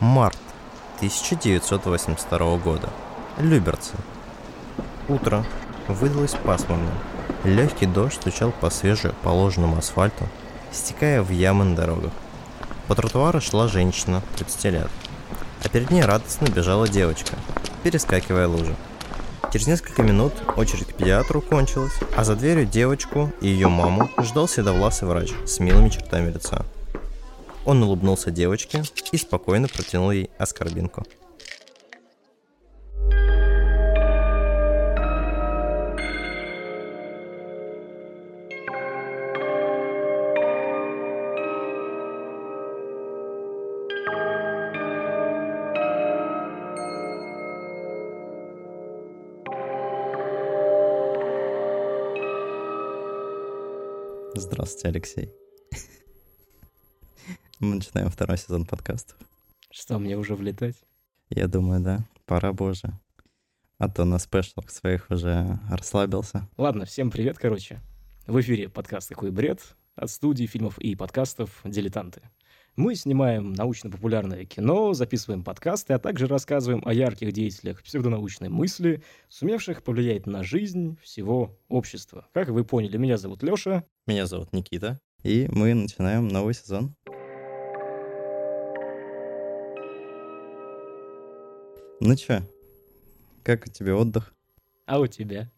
Март 1982 года. Люберцы. Утро выдалось пасмурным. Легкий дождь стучал по свежеположенному асфальту, стекая в ямы на дорогах. По тротуару шла женщина 30 лет, а перед ней радостно бежала девочка, перескакивая лужи. Через несколько минут очередь к педиатру кончилась, а за дверью девочку и ее маму ждал седовласый врач с милыми чертами лица. Он улыбнулся девочке и спокойно протянул ей оскорбинку. Здравствуйте, Алексей. Мы начинаем второй сезон подкастов. Что, мне уже влетать? Я думаю, да. Пора бы уже. А то на спешлах своих уже расслабился. Ладно, всем привет, короче. В эфире подкаст «Какой бред» от студии фильмов и подкастов «Дилетанты». Мы снимаем научно-популярное кино, записываем подкасты, а также рассказываем о ярких деятелях псевдонаучной мысли, сумевших повлиять на жизнь всего общества. Как вы поняли, меня зовут Лёша. Меня зовут Никита. И мы начинаем новый сезон. Ну чё, как у тебя отдых? А у тебя?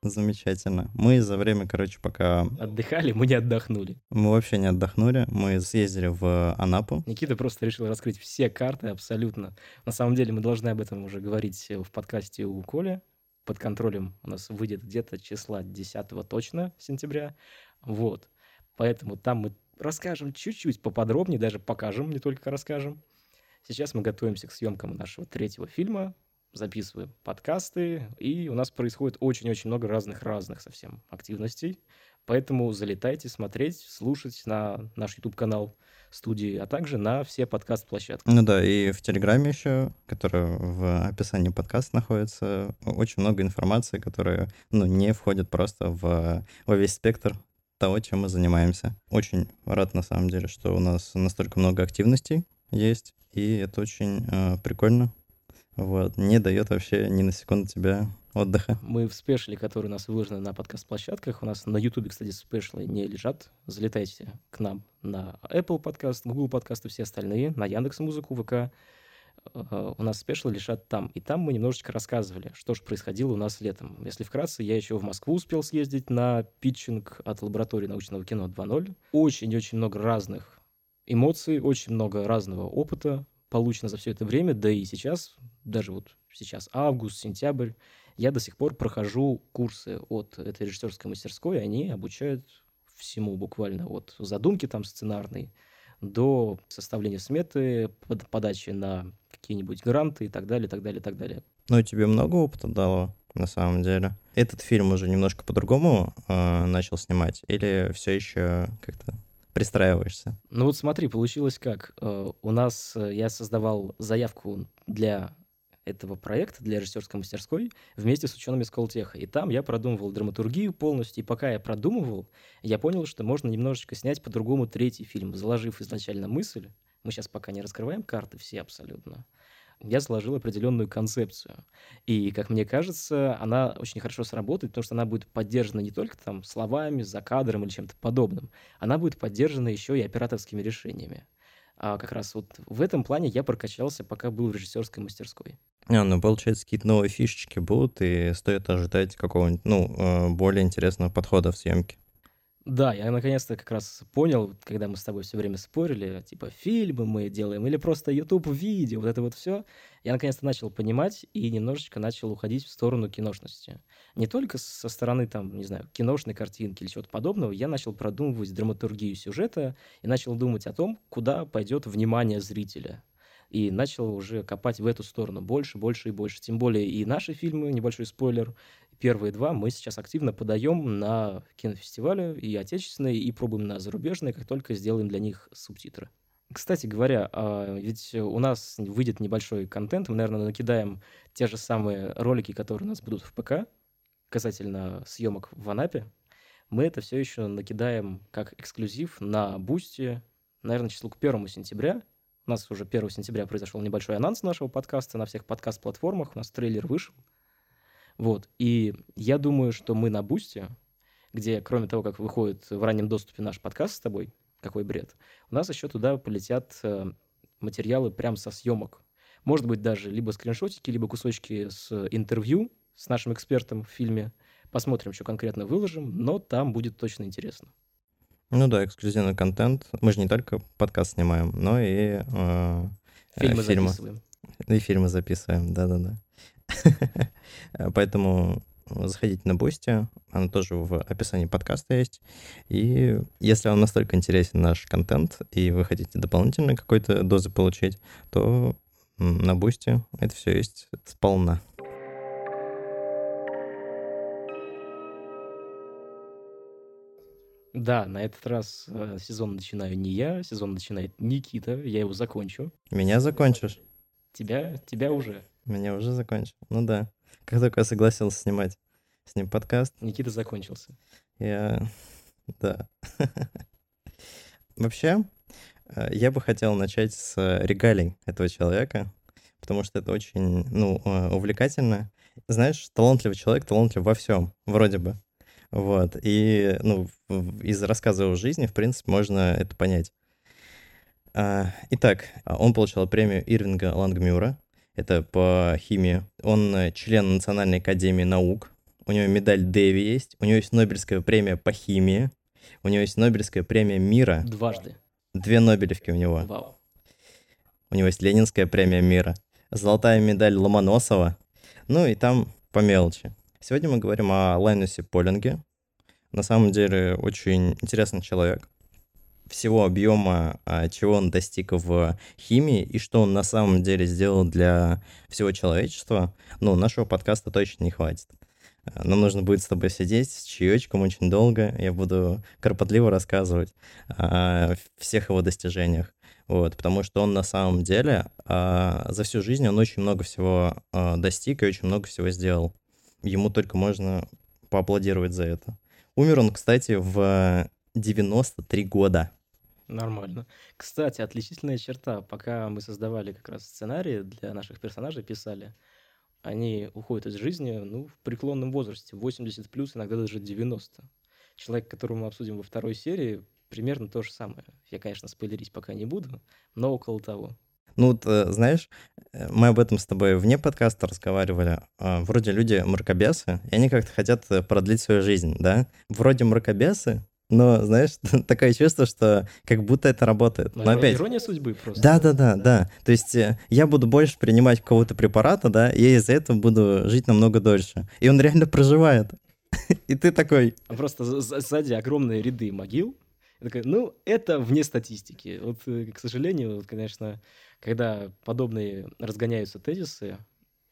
Замечательно. Мы за время, короче, пока... Отдыхали, мы не отдохнули. Мы вообще не отдохнули. Мы съездили в Анапу. Никита просто решил раскрыть все карты абсолютно. На самом деле мы должны об этом уже говорить в подкасте у Коли. Под контролем у нас выйдет где-то числа 10 точно сентября. Вот. Поэтому там мы расскажем чуть-чуть поподробнее, даже покажем, не только расскажем. Сейчас мы готовимся к съемкам нашего третьего фильма, записываем подкасты, и у нас происходит очень-очень много разных-разных совсем активностей. Поэтому залетайте смотреть, слушать на наш YouTube-канал студии, а также на все подкаст-площадки. Ну да, и в Телеграме еще, который в описании подкаста находится, очень много информации, которая ну, не входит просто в, во весь спектр того, чем мы занимаемся. Очень рад, на самом деле, что у нас настолько много активностей есть, и это очень э, прикольно. Вот, не дает вообще ни на секунду тебя отдыха. Мы в спешле, который у нас выложены на подкаст-площадках, у нас на YouTube, кстати, спешлы не лежат. Залетайте к нам на Apple подкаст, Google подкаст и все остальные, на Яндекс Музыку, ВК. Э, у нас спешлы лежат там. И там мы немножечко рассказывали, что же происходило у нас летом. Если вкратце, я еще в Москву успел съездить на питчинг от лаборатории научного кино 2.0. Очень-очень много разных эмоций, очень много разного опыта получено за все это время, да и сейчас, даже вот сейчас август, сентябрь, я до сих пор прохожу курсы от этой режиссерской мастерской, они обучают всему буквально от задумки там сценарной до составления сметы, подачи на какие-нибудь гранты и так далее, так далее, так далее. Ну, и тебе много опыта дало, на самом деле. Этот фильм уже немножко по-другому э, начал снимать, или все еще как-то пристраиваешься? Ну вот смотри, получилось как. Э, у нас э, я создавал заявку для этого проекта для режиссерской мастерской вместе с учеными Сколтеха. И там я продумывал драматургию полностью. И пока я продумывал, я понял, что можно немножечко снять по-другому третий фильм, заложив изначально мысль. Мы сейчас пока не раскрываем карты все абсолютно я заложил определенную концепцию. И, как мне кажется, она очень хорошо сработает, потому что она будет поддержана не только там словами, за кадром или чем-то подобным, она будет поддержана еще и операторскими решениями. А как раз вот в этом плане я прокачался, пока был в режиссерской мастерской. А, ну, получается, какие-то новые фишечки будут, и стоит ожидать какого-нибудь, ну, э, более интересного подхода в съемке. Да, я наконец-то как раз понял, когда мы с тобой все время спорили, типа фильмы мы делаем или просто YouTube видео, вот это вот все. Я наконец-то начал понимать и немножечко начал уходить в сторону киношности. Не только со стороны там, не знаю, киношной картинки или чего-то подобного, я начал продумывать драматургию сюжета и начал думать о том, куда пойдет внимание зрителя и начал уже копать в эту сторону больше, больше и больше. Тем более и наши фильмы, небольшой спойлер, Первые два мы сейчас активно подаем на кинофестивале и отечественные, и пробуем на зарубежные, как только сделаем для них субтитры. Кстати говоря, а, ведь у нас выйдет небольшой контент, мы, наверное, накидаем те же самые ролики, которые у нас будут в ПК, касательно съемок в Анапе. Мы это все еще накидаем как эксклюзив на Boosty, наверное, числу к первому сентября, У нас уже 1 сентября произошел небольшой анонс нашего подкаста на всех подкаст-платформах. У нас трейлер вышел. Вот. И я думаю, что мы на Boosty, где, кроме того, как выходит в раннем доступе наш подкаст с тобой, какой бред, у нас еще туда полетят э, материалы прям со съемок. Может быть, даже либо скриншотики, либо кусочки с интервью с нашим экспертом в фильме. Посмотрим, что конкретно выложим, но там будет точно интересно. Ну да, эксклюзивный контент. Мы же не только подкаст снимаем, но и э, фильмы, фильмы записываем. И фильмы записываем, да-да-да. Поэтому заходите на Boosty, оно тоже в описании подкаста есть. И если вам настолько интересен наш контент, и вы хотите дополнительно какой-то дозы получить, то на Boosty это все есть сполна. Да, на этот раз э, сезон начинаю не я, сезон начинает Никита, я его закончу. Меня закончишь? Тебя, тебя уже. Меня уже закончил. Ну да. Как только я согласился снимать с ним подкаст. Никита закончился. Я... Да. Вообще, э, я бы хотел начать с регалий этого человека, потому что это очень, ну, э, увлекательно. Знаешь, талантливый человек, талантлив во всем, вроде бы. Вот. И, ну, из рассказа о жизни, в принципе, можно это понять. А, итак, он получил премию Ирвинга Лангмюра. Это по химии. Он член Национальной академии наук. У него медаль Дэви есть. У него есть Нобелевская премия по химии. У него есть Нобелевская премия мира. Дважды. Две Нобелевки у него. Вау. У него есть Ленинская премия мира. Золотая медаль Ломоносова. Ну и там по мелочи. Сегодня мы говорим о Лайнусе Полинге. На самом деле очень интересный человек. Всего объема, а, чего он достиг в химии и что он на самом деле сделал для всего человечества, ну, нашего подкаста точно не хватит. Нам нужно будет с тобой сидеть с чаечком очень долго. Я буду кропотливо рассказывать о всех его достижениях. Вот, потому что он на самом деле а, за всю жизнь он очень много всего а, достиг и очень много всего сделал ему только можно поаплодировать за это. Умер он, кстати, в 93 года. Нормально. Кстати, отличительная черта. Пока мы создавали как раз сценарии для наших персонажей, писали, они уходят из жизни ну, в преклонном возрасте, 80 плюс, иногда даже 90. Человек, которого мы обсудим во второй серии, примерно то же самое. Я, конечно, спойлерить пока не буду, но около того. Ну, вот, э, знаешь, э, мы об этом с тобой вне подкаста разговаривали. А, вроде люди мракобесы, и они как-то хотят э, продлить свою жизнь, да? Вроде мракобесы, но, знаешь, такое чувство, что как будто это работает. Но, но опять... Ирония судьбы просто. Да, да, да, да. То есть я буду больше принимать какого-то препарата, да, и я из-за этого буду жить намного дольше. И он реально проживает. И ты такой... Просто сзади огромные ряды могил, ну, это вне статистики. Вот, к сожалению, вот, конечно, когда подобные разгоняются тезисы,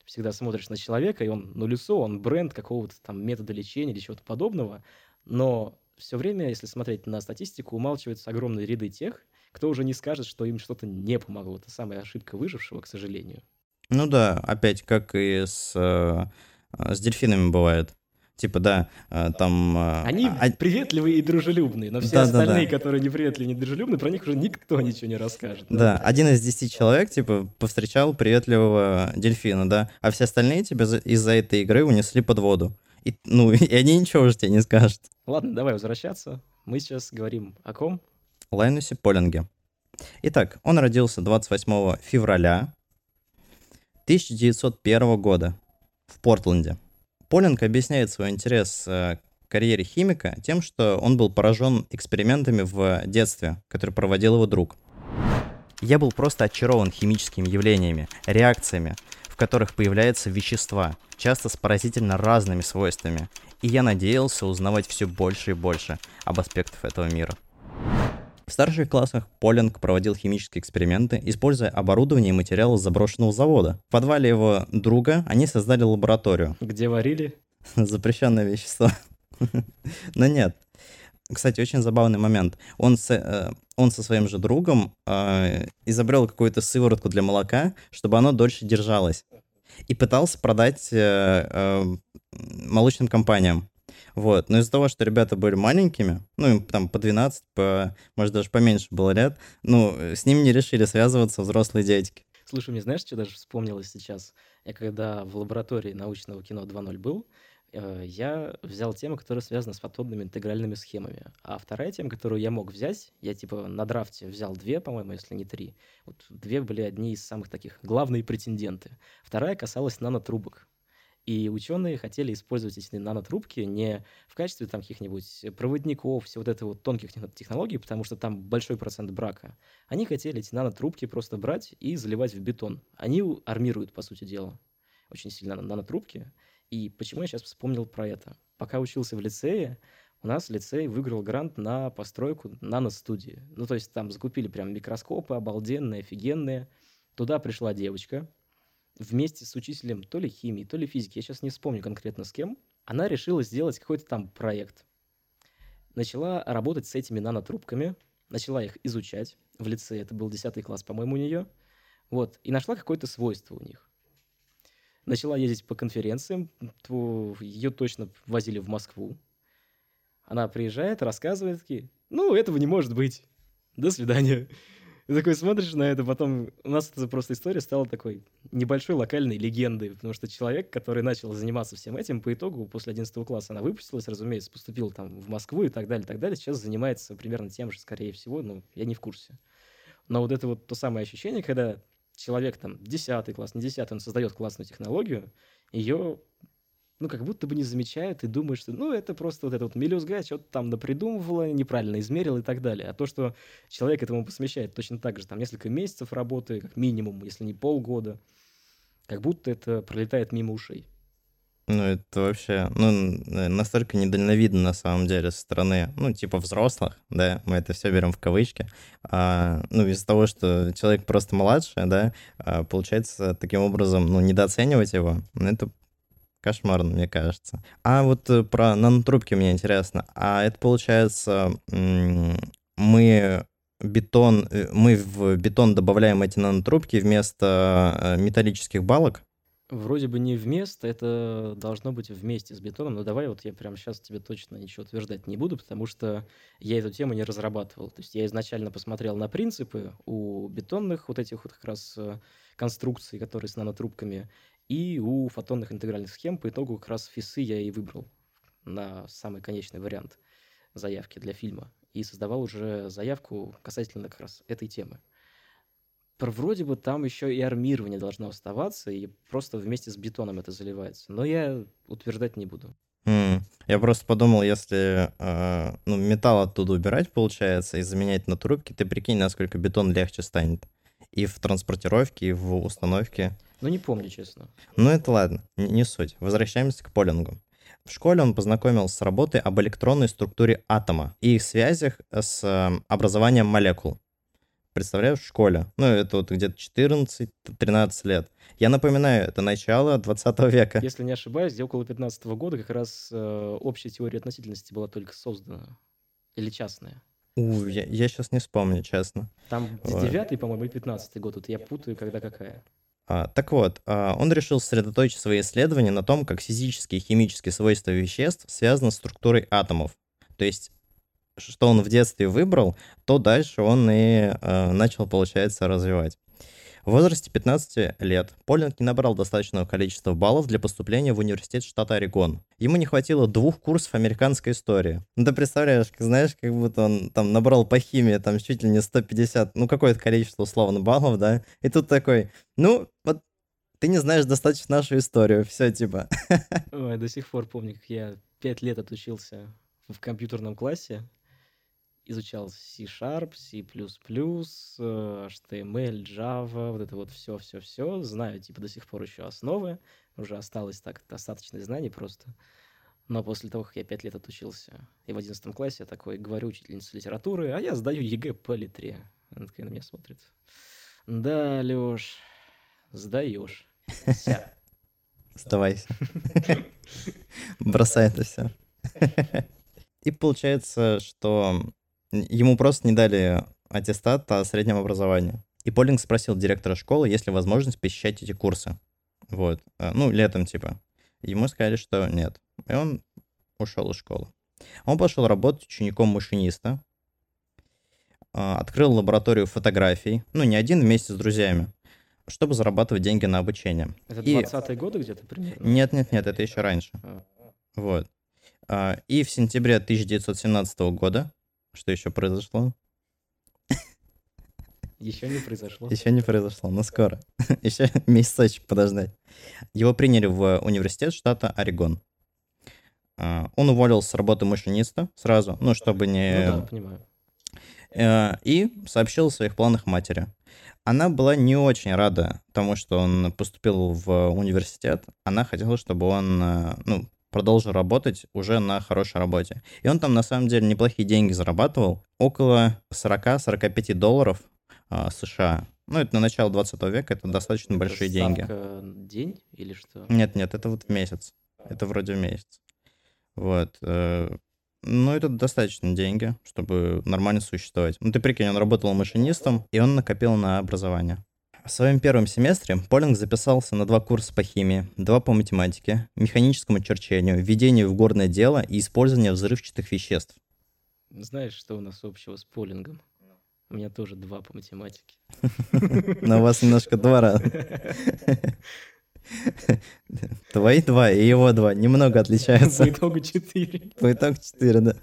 всегда смотришь на человека, и он, ну, лицо, он бренд какого-то там метода лечения или чего-то подобного, но все время, если смотреть на статистику, умалчиваются огромные ряды тех, кто уже не скажет, что им что-то не помогло. Это самая ошибка выжившего, к сожалению. Ну да, опять как и с, э, с дельфинами бывает. Типа, да, э, там... Э, Они а... приветливые и дружелюбные, но все да, остальные, да, да. которые неприветливые и недружелюбные, про них уже никто ничего не расскажет. Да, да, один из десяти человек, типа, повстречал приветливого дельфина, да, а все остальные тебя из-за этой игры унесли под воду. И, ну, и они ничего уже тебе не скажут. Ладно, давай возвращаться. Мы сейчас говорим о ком? Лайнусе Полинге. Итак, он родился 28 февраля 1901 года в Портленде. Полинг объясняет свой интерес э, к карьере химика тем, что он был поражен экспериментами в детстве, которые проводил его друг. Я был просто очарован химическими явлениями, реакциями, в которых появляются вещества, часто с поразительно разными свойствами, и я надеялся узнавать все больше и больше об аспектах этого мира. В старших классах Полинг проводил химические эксперименты, используя оборудование и материалы заброшенного завода. В подвале его друга они создали лабораторию. Где варили? Запрещенное вещество. Но нет. Кстати, очень забавный момент. Он, с, э, он со своим же другом э, изобрел какую-то сыворотку для молока, чтобы оно дольше держалось. И пытался продать э, э, молочным компаниям. Вот. Но из-за того, что ребята были маленькими, ну, им там по 12, по, может, даже поменьше было лет, ну, с ними не решили связываться взрослые дядьки. Слушай, мне знаешь, что даже вспомнилось сейчас? Я когда в лаборатории научного кино 2.0 был, э, я взял тему, которая связана с фотонными интегральными схемами. А вторая тема, которую я мог взять, я типа на драфте взял две, по-моему, если не три. Вот две были одни из самых таких главные претенденты. Вторая касалась нанотрубок. И ученые хотели использовать эти нанотрубки не в качестве там каких-нибудь проводников, все вот это вот тонких технологий, потому что там большой процент брака. Они хотели эти нанотрубки просто брать и заливать в бетон. Они армируют, по сути дела, очень сильно нанотрубки. И почему я сейчас вспомнил про это? Пока учился в лицее, у нас лицей выиграл грант на постройку наностудии. Ну, то есть там закупили прям микроскопы обалденные, офигенные. Туда пришла девочка, вместе с учителем то ли химии, то ли физики, я сейчас не вспомню конкретно с кем, она решила сделать какой-то там проект. Начала работать с этими нанотрубками, начала их изучать в лице, это был 10 класс, по-моему, у нее, вот, и нашла какое-то свойство у них. Начала ездить по конференциям, ее точно возили в Москву. Она приезжает, рассказывает, такие, ну, этого не может быть. До свидания. Ты такой смотришь на это, потом у нас эта просто история стала такой небольшой локальной легендой, потому что человек, который начал заниматься всем этим, по итогу после 11 класса она выпустилась, разумеется, поступил там в Москву и так далее, и так далее. Сейчас занимается примерно тем же, скорее всего, ну, я не в курсе. Но вот это вот то самое ощущение, когда человек там 10 класс, не 10, он создает классную технологию, ее ну, как будто бы не замечают и думают, что, ну, это просто вот это вот мелюзга, что-то там напридумывала, неправильно измерил и так далее. А то, что человек этому посвящает точно так же, там, несколько месяцев работы, как минимум, если не полгода, как будто это пролетает мимо ушей. Ну, это вообще, ну, настолько недальновидно на самом деле со стороны, ну, типа взрослых, да, мы это все берем в кавычки, а, ну, из-за того, что человек просто младше, да, а, получается таким образом, ну, недооценивать его, ну, это Кошмарно, мне кажется. А вот э, про нанотрубки мне интересно. А это получается, мы бетон, э, мы в бетон добавляем эти нанотрубки вместо э, металлических балок? Вроде бы не вместо, это должно быть вместе с бетоном, но давай вот я прямо сейчас тебе точно ничего утверждать не буду, потому что я эту тему не разрабатывал. То есть я изначально посмотрел на принципы у бетонных вот этих вот как раз конструкций, которые с нанотрубками, и у фотонных интегральных схем по итогу как раз фисы я и выбрал на самый конечный вариант заявки для фильма. И создавал уже заявку касательно как раз этой темы. Про вроде бы там еще и армирование должно оставаться, и просто вместе с бетоном это заливается. Но я утверждать не буду. Mm. Я просто подумал, если э, ну, металл оттуда убирать, получается, и заменять на трубки, ты прикинь, насколько бетон легче станет. И в транспортировке, и в установке. Ну, не помню, честно. Ну, это ладно, не, не суть. Возвращаемся к Полингу. В школе он познакомился с работой об электронной структуре атома и их связях с эм, образованием молекул. Представляешь, в школе. Ну, это вот где-то 14-13 лет. Я напоминаю, это начало 20 века. Если не ошибаюсь, где около 15 года как раз э, общая теория относительности была только создана. Или частная. У, я, я сейчас не вспомню, честно. Там вот. 9 по-моему, и 15 год. Вот я путаю, когда какая. А, так вот, а, он решил сосредоточить свои исследования на том, как физические и химические свойства веществ связаны с структурой атомов. То есть, что он в детстве выбрал, то дальше он и а, начал, получается, развивать. В возрасте 15 лет Полинг не набрал достаточного количества баллов для поступления в университет штата Орегон. Ему не хватило двух курсов американской истории. Ну, ты представляешь, знаешь, как будто он там набрал по химии там чуть ли не 150, ну, какое-то количество условно баллов, да? И тут такой, ну, вот ты не знаешь достаточно нашу историю, все типа. Ой, до сих пор помню, как я пять лет отучился в компьютерном классе, изучал C-Sharp, C++, HTML, Java, вот это вот все-все-все. Знаю, типа, до сих пор еще основы. Уже осталось так достаточно знаний просто. Но после того, как я пять лет отучился, и в одиннадцатом классе я такой говорю учительнице литературы, а я сдаю ЕГЭ по литре. Она такая на меня смотрит. Да, Леш, сдаешь. Ся. Сдавайся. Бросай это все. И получается, что Ему просто не дали аттестат о среднем образовании. И Полинг спросил директора школы, есть ли возможность посещать эти курсы. Вот. Э, ну, летом типа. Ему сказали, что нет. И он ушел из школы. Он пошел работать учеником машиниста, а, открыл лабораторию фотографий, ну, не один, вместе с друзьями, чтобы зарабатывать деньги на обучение. Это И- 20-е годы где-то примерно? Нет, нет, нет, это еще раньше. А. Вот. А, И в сентябре 1917 года, что еще произошло? Еще не произошло. Еще не произошло, но скоро. Еще месяцочек подождать. Его приняли в университет штата Орегон. А, Он уволился с работы машиниста сразу, ну, чтобы не... Ну да, понимаю. Э, и сообщил о своих планах матери. Она была не очень рада тому, что он поступил в университет. Она хотела, чтобы он э, ну, продолжил работать уже на хорошей работе. И он там на самом деле неплохие деньги зарабатывал. Около 40-45 долларов э, США. Ну, это на начало 20 века, это достаточно большие Это деньги. ставка день или что? Нет, нет, это вот в месяц. Это вроде в месяц. Вот. э, Ну, это достаточно деньги, чтобы нормально существовать. Ну, ты прикинь, он работал машинистом, и он накопил на образование. В своем первом семестре Полинг записался на два курса по химии, два по математике, механическому черчению, введению в горное дело и использованию взрывчатых веществ. Знаешь, что у нас общего с полингом? У меня тоже два по математике. Но у вас немножко два раза. Твои два и его два немного отличаются. По итогу четыре. По итогу 4, да.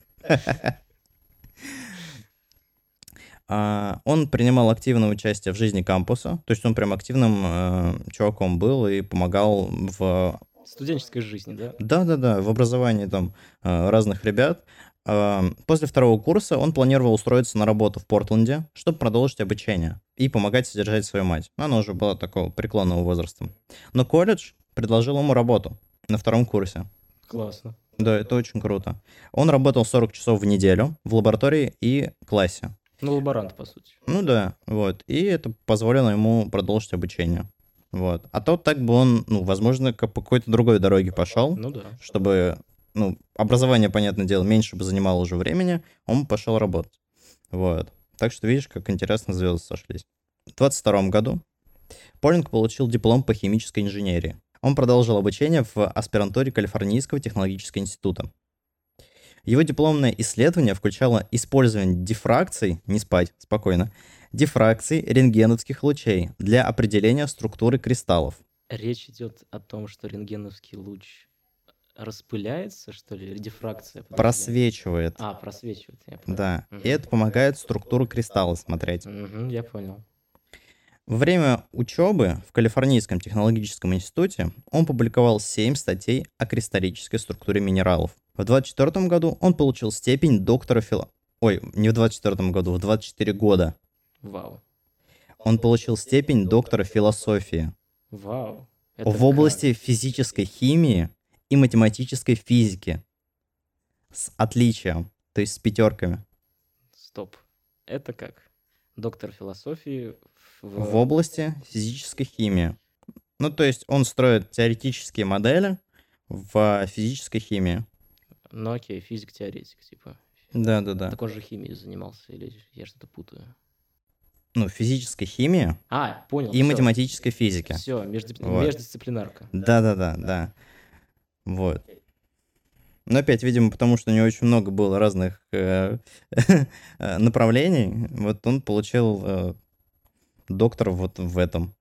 А, Он принимал активное участие в жизни кампуса, то есть он прям активным э, чуваком был и помогал в... Студенческой жизни, да? Да-да-да, в образовании там э, разных ребят. А, После второго курса он планировал устроиться на работу в Портленде, чтобы продолжить обучение и помогать содержать свою мать. Она уже была такого преклонного возраста. Но колледж предложил ему работу на втором курсе. Классно. Да, это очень круто. Он работал 40 часов в неделю в лаборатории и классе. Ну, лаборант, по сути. Ну да, вот. И это позволило ему продолжить обучение. Вот. А то так бы он, ну, возможно, как по какой-то другой дороге пошел, Ну да. чтобы, ну, образование, понятное дело, меньше бы занимало уже времени, он пошел работать. Вот. Так что видишь, как интересно звезды сошлись. В 22 году Полинг получил диплом по химической инженерии. Он продолжил обучение в аспирантуре Калифорнийского технологического института. Его дипломное исследование включало использование дифракций, не спать, спокойно, дифракций рентгеновских лучей для определения структуры кристаллов. Речь идет о том, что рентгеновский луч распыляется, что ли, или дифракция? подожди. Просвечивает. А, просвечивает, я понял. Да, Мгм. и это помогает структуру кристалла смотреть. Мгм, я понял. Во время учебы в Калифорнийском технологическом институте он публиковал 7 статей о кристаллической структуре минералов. В 24 году он получил степень доктора фила... Ой, не в 24 году, в 24 года. Вау. Он получил степень доктора философии Вау. Это в как? области физической химии и математической физики. С отличием, то есть с пятерками. Стоп. Это как? Доктор философии в... в области физической химии. Ну, то есть он строит теоретические модели в физической химии. Ну окей, физик-теоретик, типа. Да-да-да. Так он же химией занимался, или я что-то путаю. Ну, физической химии А, понял. и математической физики. Все, Вот. междисциплинарка. Да-да-да, да. Вот. Но опять, видимо, потому что у него очень много было разных э, э, направлений, вот он получил э, доктора вот в этом.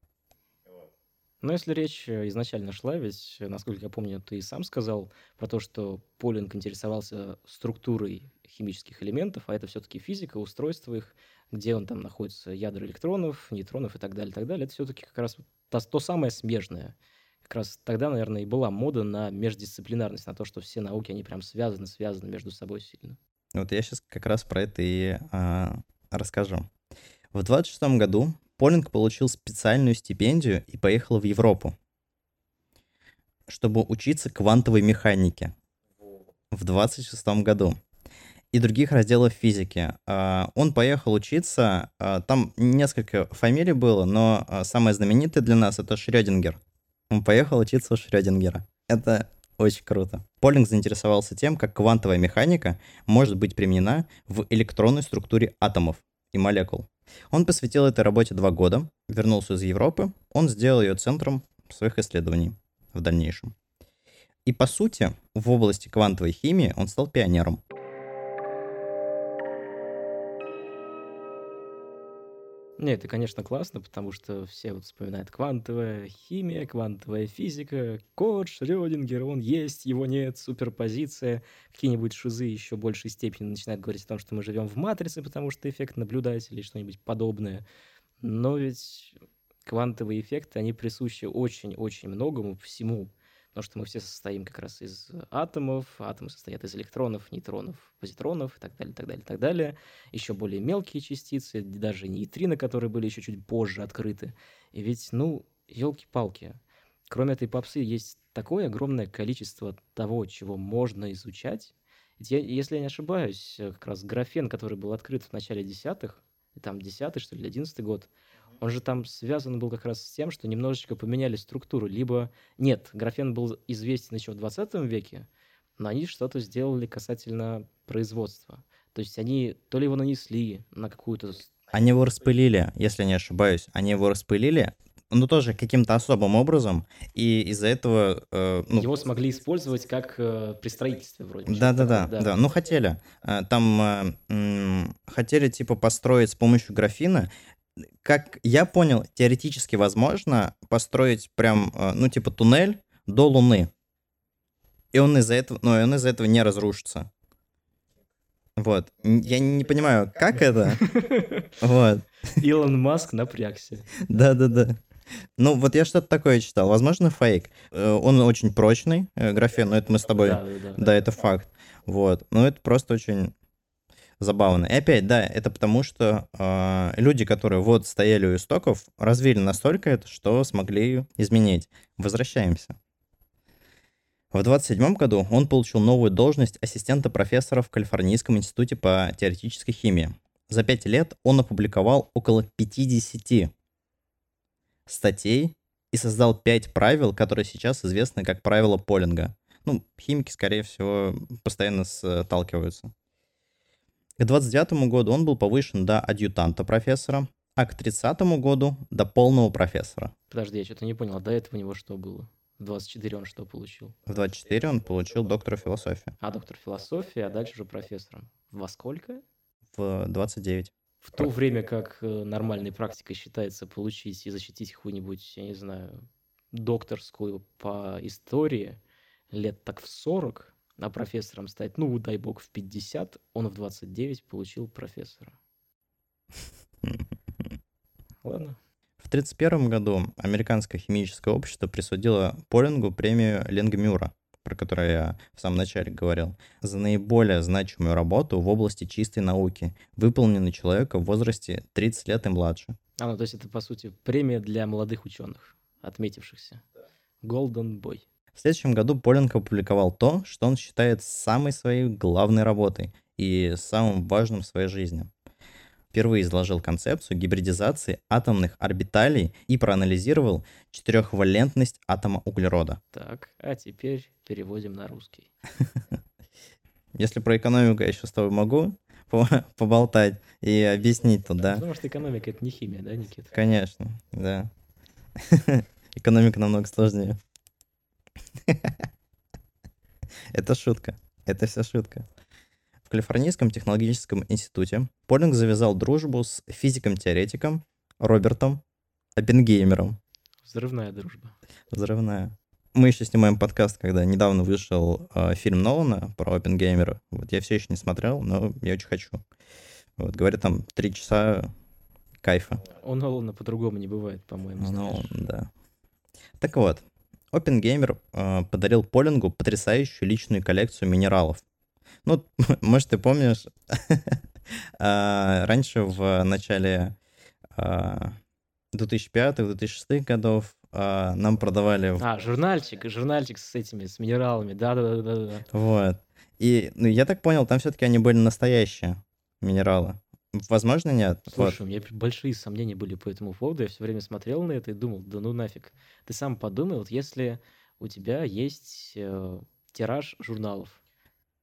Но если речь э, изначально шла, ведь, э, насколько я помню, ты сам сказал про то, что Полинг интересовался структурой химических элементов, а это все-таки физика, устройство их, где он там находится, ядра электронов, нейтронов и так далее, и так далее. Это все-таки как раз то, то самое смежное. Как раз тогда, наверное, и была мода на междисциплинарность, на то, что все науки, они прям связаны, связаны между собой сильно. Вот я сейчас как раз про это и а, расскажу. В 26 году Полинг получил специальную стипендию и поехал в Европу, чтобы учиться квантовой механике в 26 году и других разделов физики. А, Он поехал учиться, а, там несколько фамилий было, но а, самое знаменитое для нас это Шрёдингер. Он поехал учиться у Шрёдингера. Это очень круто. Полинг заинтересовался тем, как квантовая механика может быть применена в электронной структуре атомов и молекул. Он посвятил этой работе два года, вернулся из Европы, он сделал ее центром своих исследований в дальнейшем. И по сути, в области квантовой химии он стал пионером. Не, это, конечно, классно, потому что все вот вспоминают квантовая химия, квантовая физика, код Шрёдингер, он есть, его нет, суперпозиция. Какие-нибудь шизы еще большей степени начинают говорить о том, что мы живем в матрице, потому что эффект наблюдателя или что-нибудь подобное. Но ведь квантовые эффекты, они присущи очень-очень многому, всему потому что мы все состоим как раз из атомов, атомы состоят из электронов, нейтронов, позитронов и так далее, так далее, так далее. Еще более мелкие частицы, даже нейтрино, которые были еще чуть позже открыты. И ведь, ну, елки-палки, кроме этой попсы есть такое огромное количество того, чего можно изучать. Ведь я, если я не ошибаюсь, как раз графен, который был открыт в начале десятых, там десятый, что ли, одиннадцатый год, он же там связан был как раз с тем, что немножечко поменяли структуру. Либо нет, графен был известен еще в 20 веке, но они что-то сделали касательно производства. То есть они то ли его нанесли на какую-то... Они его распылили, если не ошибаюсь. Они его распылили, ну тоже каким-то особым образом, и из-за этого... Э, ну... Его смогли использовать как э, при строительстве вроде. Да-да-да, да. ну хотели. Э, там э, э, хотели типа построить с помощью графина как я понял, теоретически возможно построить прям, э, ну, типа туннель до Луны. И он из-за этого, ну, он из-за этого не разрушится. Вот. Я не понимаю, как это? Вот. Илон Маск напрягся. Да-да-да. Ну, вот я что-то такое читал. Возможно, фейк. Э, он очень прочный, э, графен, но это мы с тобой... Да, да, да. да это факт. Вот. Но это просто очень забавно. И опять, да, это потому, что э, люди, которые вот стояли у истоков, развили настолько это, что смогли изменить. Возвращаемся. В 27 году он получил новую должность ассистента профессора в Калифорнийском институте по теоретической химии. За пять лет он опубликовал около 50 статей и создал пять правил, которые сейчас известны как правила Полинга. Ну, химики, скорее всего, постоянно сталкиваются. К 29 году он был повышен до адъютанта профессора, а к 30 году до полного профессора. Подожди, я что-то не понял, а до этого у него что было? В 24 он что получил? В 24 он получил доктора философии. А, доктор философии, а дальше уже профессором. Во сколько? В 29. В то время как э, нормальной практикой считается получить и защитить какую-нибудь, я не знаю, докторскую по истории лет так в 40, а профессором стать, ну, дай бог, в 50, он в 29 получил профессора. Ладно. В 1931 году Американское химическое общество присудило Полингу премию Ленгмюра, про которую я в самом начале говорил, за наиболее значимую работу в области чистой науки, выполненную человека в возрасте 30 лет и младше. А, ну то есть это, по сути, премия для молодых ученых, отметившихся. Golden Boy. В следующем году Полинг опубликовал то, что он считает самой своей главной работой и самым важным в своей жизни. Впервые изложил концепцию гибридизации атомных орбиталей и проанализировал четырехвалентность атома углерода. Так, а теперь переводим на русский. Если про экономику я еще с тобой могу поболтать и объяснить тут, да? Потому что экономика — это не химия, да, Никита? Конечно, да. Экономика намного сложнее. Это шутка. Это все шутка. В Калифорнийском технологическом институте Полинг завязал дружбу с физиком-теоретиком Робертом Оппенгеймером. Взрывная дружба. Взрывная. Мы еще снимаем подкаст, когда недавно вышел э, фильм Нолана про Оппенгеймера. Вот я все еще не смотрел, но я очень хочу. Вот, говорят, там три часа кайфа. У Нолана по-другому не бывает, по-моему. Ну, да. Так вот, Опенгеймер э, подарил Полингу потрясающую личную коллекцию минералов. Ну, может, ты помнишь, а, раньше в начале 2005-2006 а, годов а, нам продавали... А, журнальчик, журнальчик с этими, с минералами, да-да-да. Вот. И, ну, я так понял, там все-таки они были настоящие минералы. Возможно, нет. Слушай, вот. у меня большие сомнения были по этому поводу. Я все время смотрел на это и думал, да ну нафиг. Ты сам подумай, вот если у тебя есть э, тираж журналов,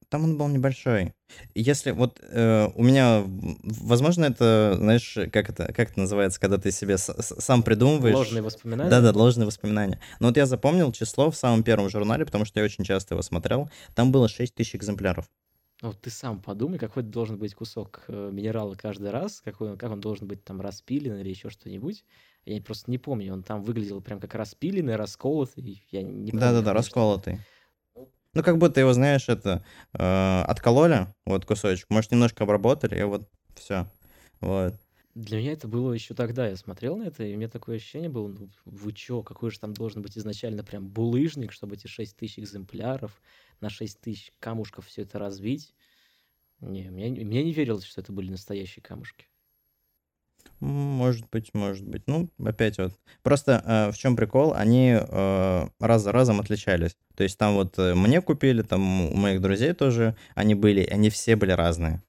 Там он был небольшой. Если вот э, у меня, возможно, это, знаешь, как это, как это называется, когда ты себе с, сам придумываешь. Ложные воспоминания? Да-да, ложные воспоминания. Но вот я запомнил число в самом первом журнале, потому что я очень часто его смотрел. Там было 6 тысяч экземпляров. Ну, вот ты сам подумай, какой должен быть кусок э, минерала каждый раз, какой, он- как он должен быть там распилен или еще что-нибудь. Я просто не помню, он там выглядел прям как распиленный, расколотый. Я не помню, Да-да-да, расколотый. Ну, как будто его, знаешь, это э, откололи, вот кусочек, может, немножко обработали, и вот все. Вот. Для меня это было еще тогда. Я смотрел на это, и у меня такое ощущение было, ну, вы чё, какой же там должен быть изначально прям булыжник, чтобы эти 6 тысяч экземпляров на 6 тысяч камушков все это развить. Не, мне, не- мне не верилось, что это были настоящие камушки. Может быть, может быть. Ну, опять вот. Просто э, в чем прикол? Они э, раз за разом отличались. То есть там вот э, мне купили, там у моих друзей тоже они были, они все были разные.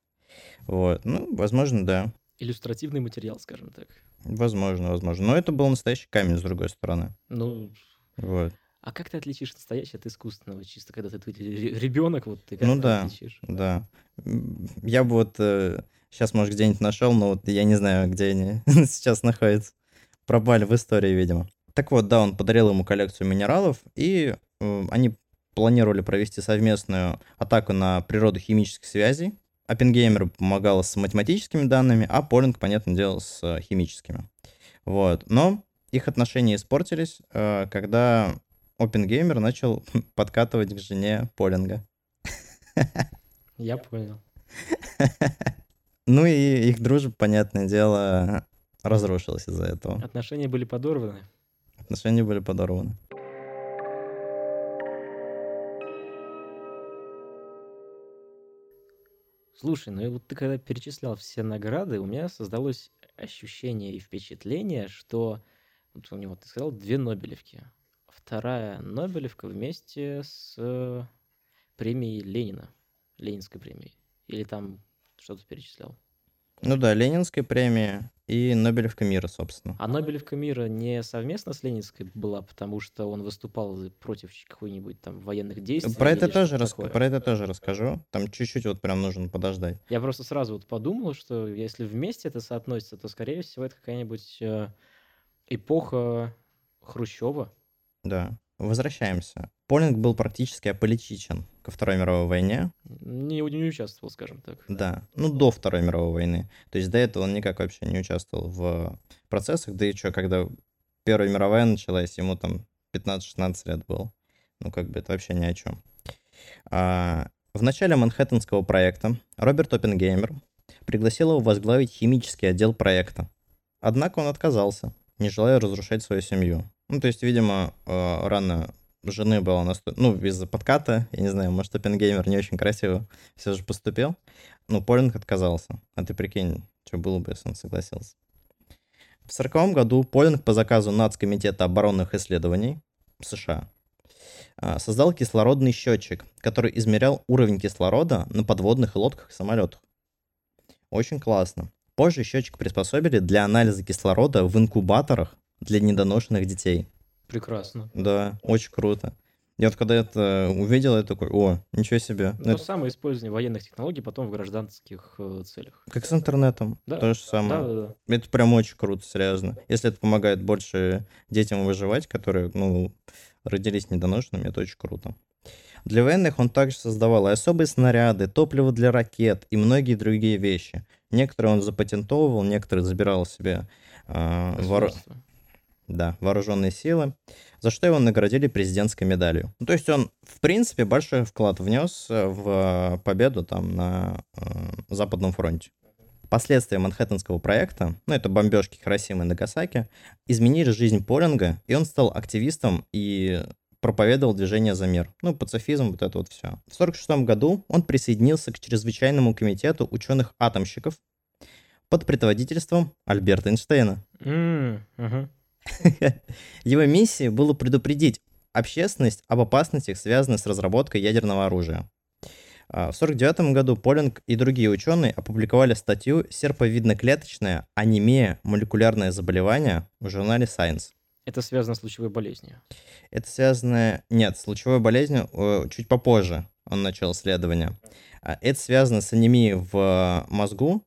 Вот. Ну, возможно, да. Иллюстративный материал, скажем так. Возможно, возможно. Но это был настоящий камень, с другой стороны. Ну, Вот. а как ты отличишь настоящее от искусственного? Чисто когда ты, ребенок, вот ты как Ну да. отличишь? Да. Я бы вот сейчас, может, где-нибудь нашел, но вот я не знаю, где они сейчас находятся. Пропали в истории, видимо. Так вот, да, он подарил ему коллекцию минералов, и э, они планировали провести совместную атаку на природу химических связей. Оппенгеймер помогал с математическими данными, а Полинг, понятное дело, с э, химическими. Вот. Но их отношения испортились, э, когда Оппенгеймер начал подкатывать к жене Полинга. Я понял. Ну и их дружба, понятное дело, разрушилась из-за этого. Отношения были подорваны. Отношения были подорваны. Слушай, ну и вот ты когда перечислял все награды, у меня создалось ощущение и впечатление, что вот у него, ты сказал, две Нобелевки. Вторая Нобелевка вместе с э, премией Ленина, Ленинской премией. Или там что-то перечислял. Ну да, Ленинская премия и Нобелевка мира, собственно. А Нобелевка мира не совместно с Ленинской была, потому что он выступал против какой-нибудь там военных действий. Про это, тоже рас... Про это тоже расскажу. Там чуть-чуть вот прям нужно подождать. Я просто сразу вот подумал, что если вместе это соотносится, то, скорее всего, это какая-нибудь э, эпоха Хрущева. Да. Возвращаемся. Полинг был практически аполитичен ко Второй мировой войне. Не, не участвовал, скажем так. Да. Ну, до Второй мировой войны. То есть до этого он никак вообще не участвовал в процессах. Да и что, когда Первая мировая началась, ему там 15-16 лет было. Ну, как бы это вообще ни о чем. А, в начале Манхэттенского проекта Роберт Оппенгеймер пригласил его возглавить химический отдел проекта. Однако он отказался, не желая разрушать свою семью. Ну, то есть, видимо, э, рано жены было настолько... Ну, из-за подката, я не знаю, может, Оппенгеймер не очень красиво все же поступил. Ну, Полинг отказался. А ты прикинь, что было бы, если он согласился. В 1940 году Полинг по заказу Нацкомитета оборонных исследований США а, создал кислородный счетчик, который измерял уровень кислорода на подводных лодках и самолетах. Очень классно. Позже счетчик приспособили для анализа кислорода в инкубаторах для недоношенных детей. Прекрасно. Да, очень круто. Я вот когда это увидел, я такой, о, ничего себе. Ну, То это самое использование военных технологий потом в гражданских э, целях. как с интернетом, Да, то же самое. Да, да, да. Это прям очень круто, серьезно. Если это помогает больше детям выживать, которые, ну, родились недоношенными, это очень круто. Для военных он также создавал и особые снаряды, топливо для ракет и многие другие вещи. Некоторые он запатентовывал, некоторые забирал себе воору- Государство. Да, вооруженные силы, за что его наградили президентской медалью. Ну, то есть он, в принципе, большой вклад внес э, в победу там на э, Западном фронте. Последствия Манхэттенского проекта, ну, это бомбежки Хиросимы и Нагасаки, изменили жизнь Полинга, и он стал активистом и проповедовал движение за мир. Ну, пацифизм, вот это вот все. В 1946 году он присоединился к чрезвычайному комитету ученых-атомщиков под предводительством Альберта Эйнштейна. М, мгм. Его миссией было предупредить общественность об опасностях, связанных с разработкой ядерного оружия. А, В 1949 году Полинг и другие ученые опубликовали статью «Серповидно-клеточная анемия. Молекулярное заболевание» в журнале Science. Это связано с лучевой болезнью. Это связано... Нет, с лучевой болезнью э, чуть попозже. он начал исследование. А, Это связано с анемией в мозгу,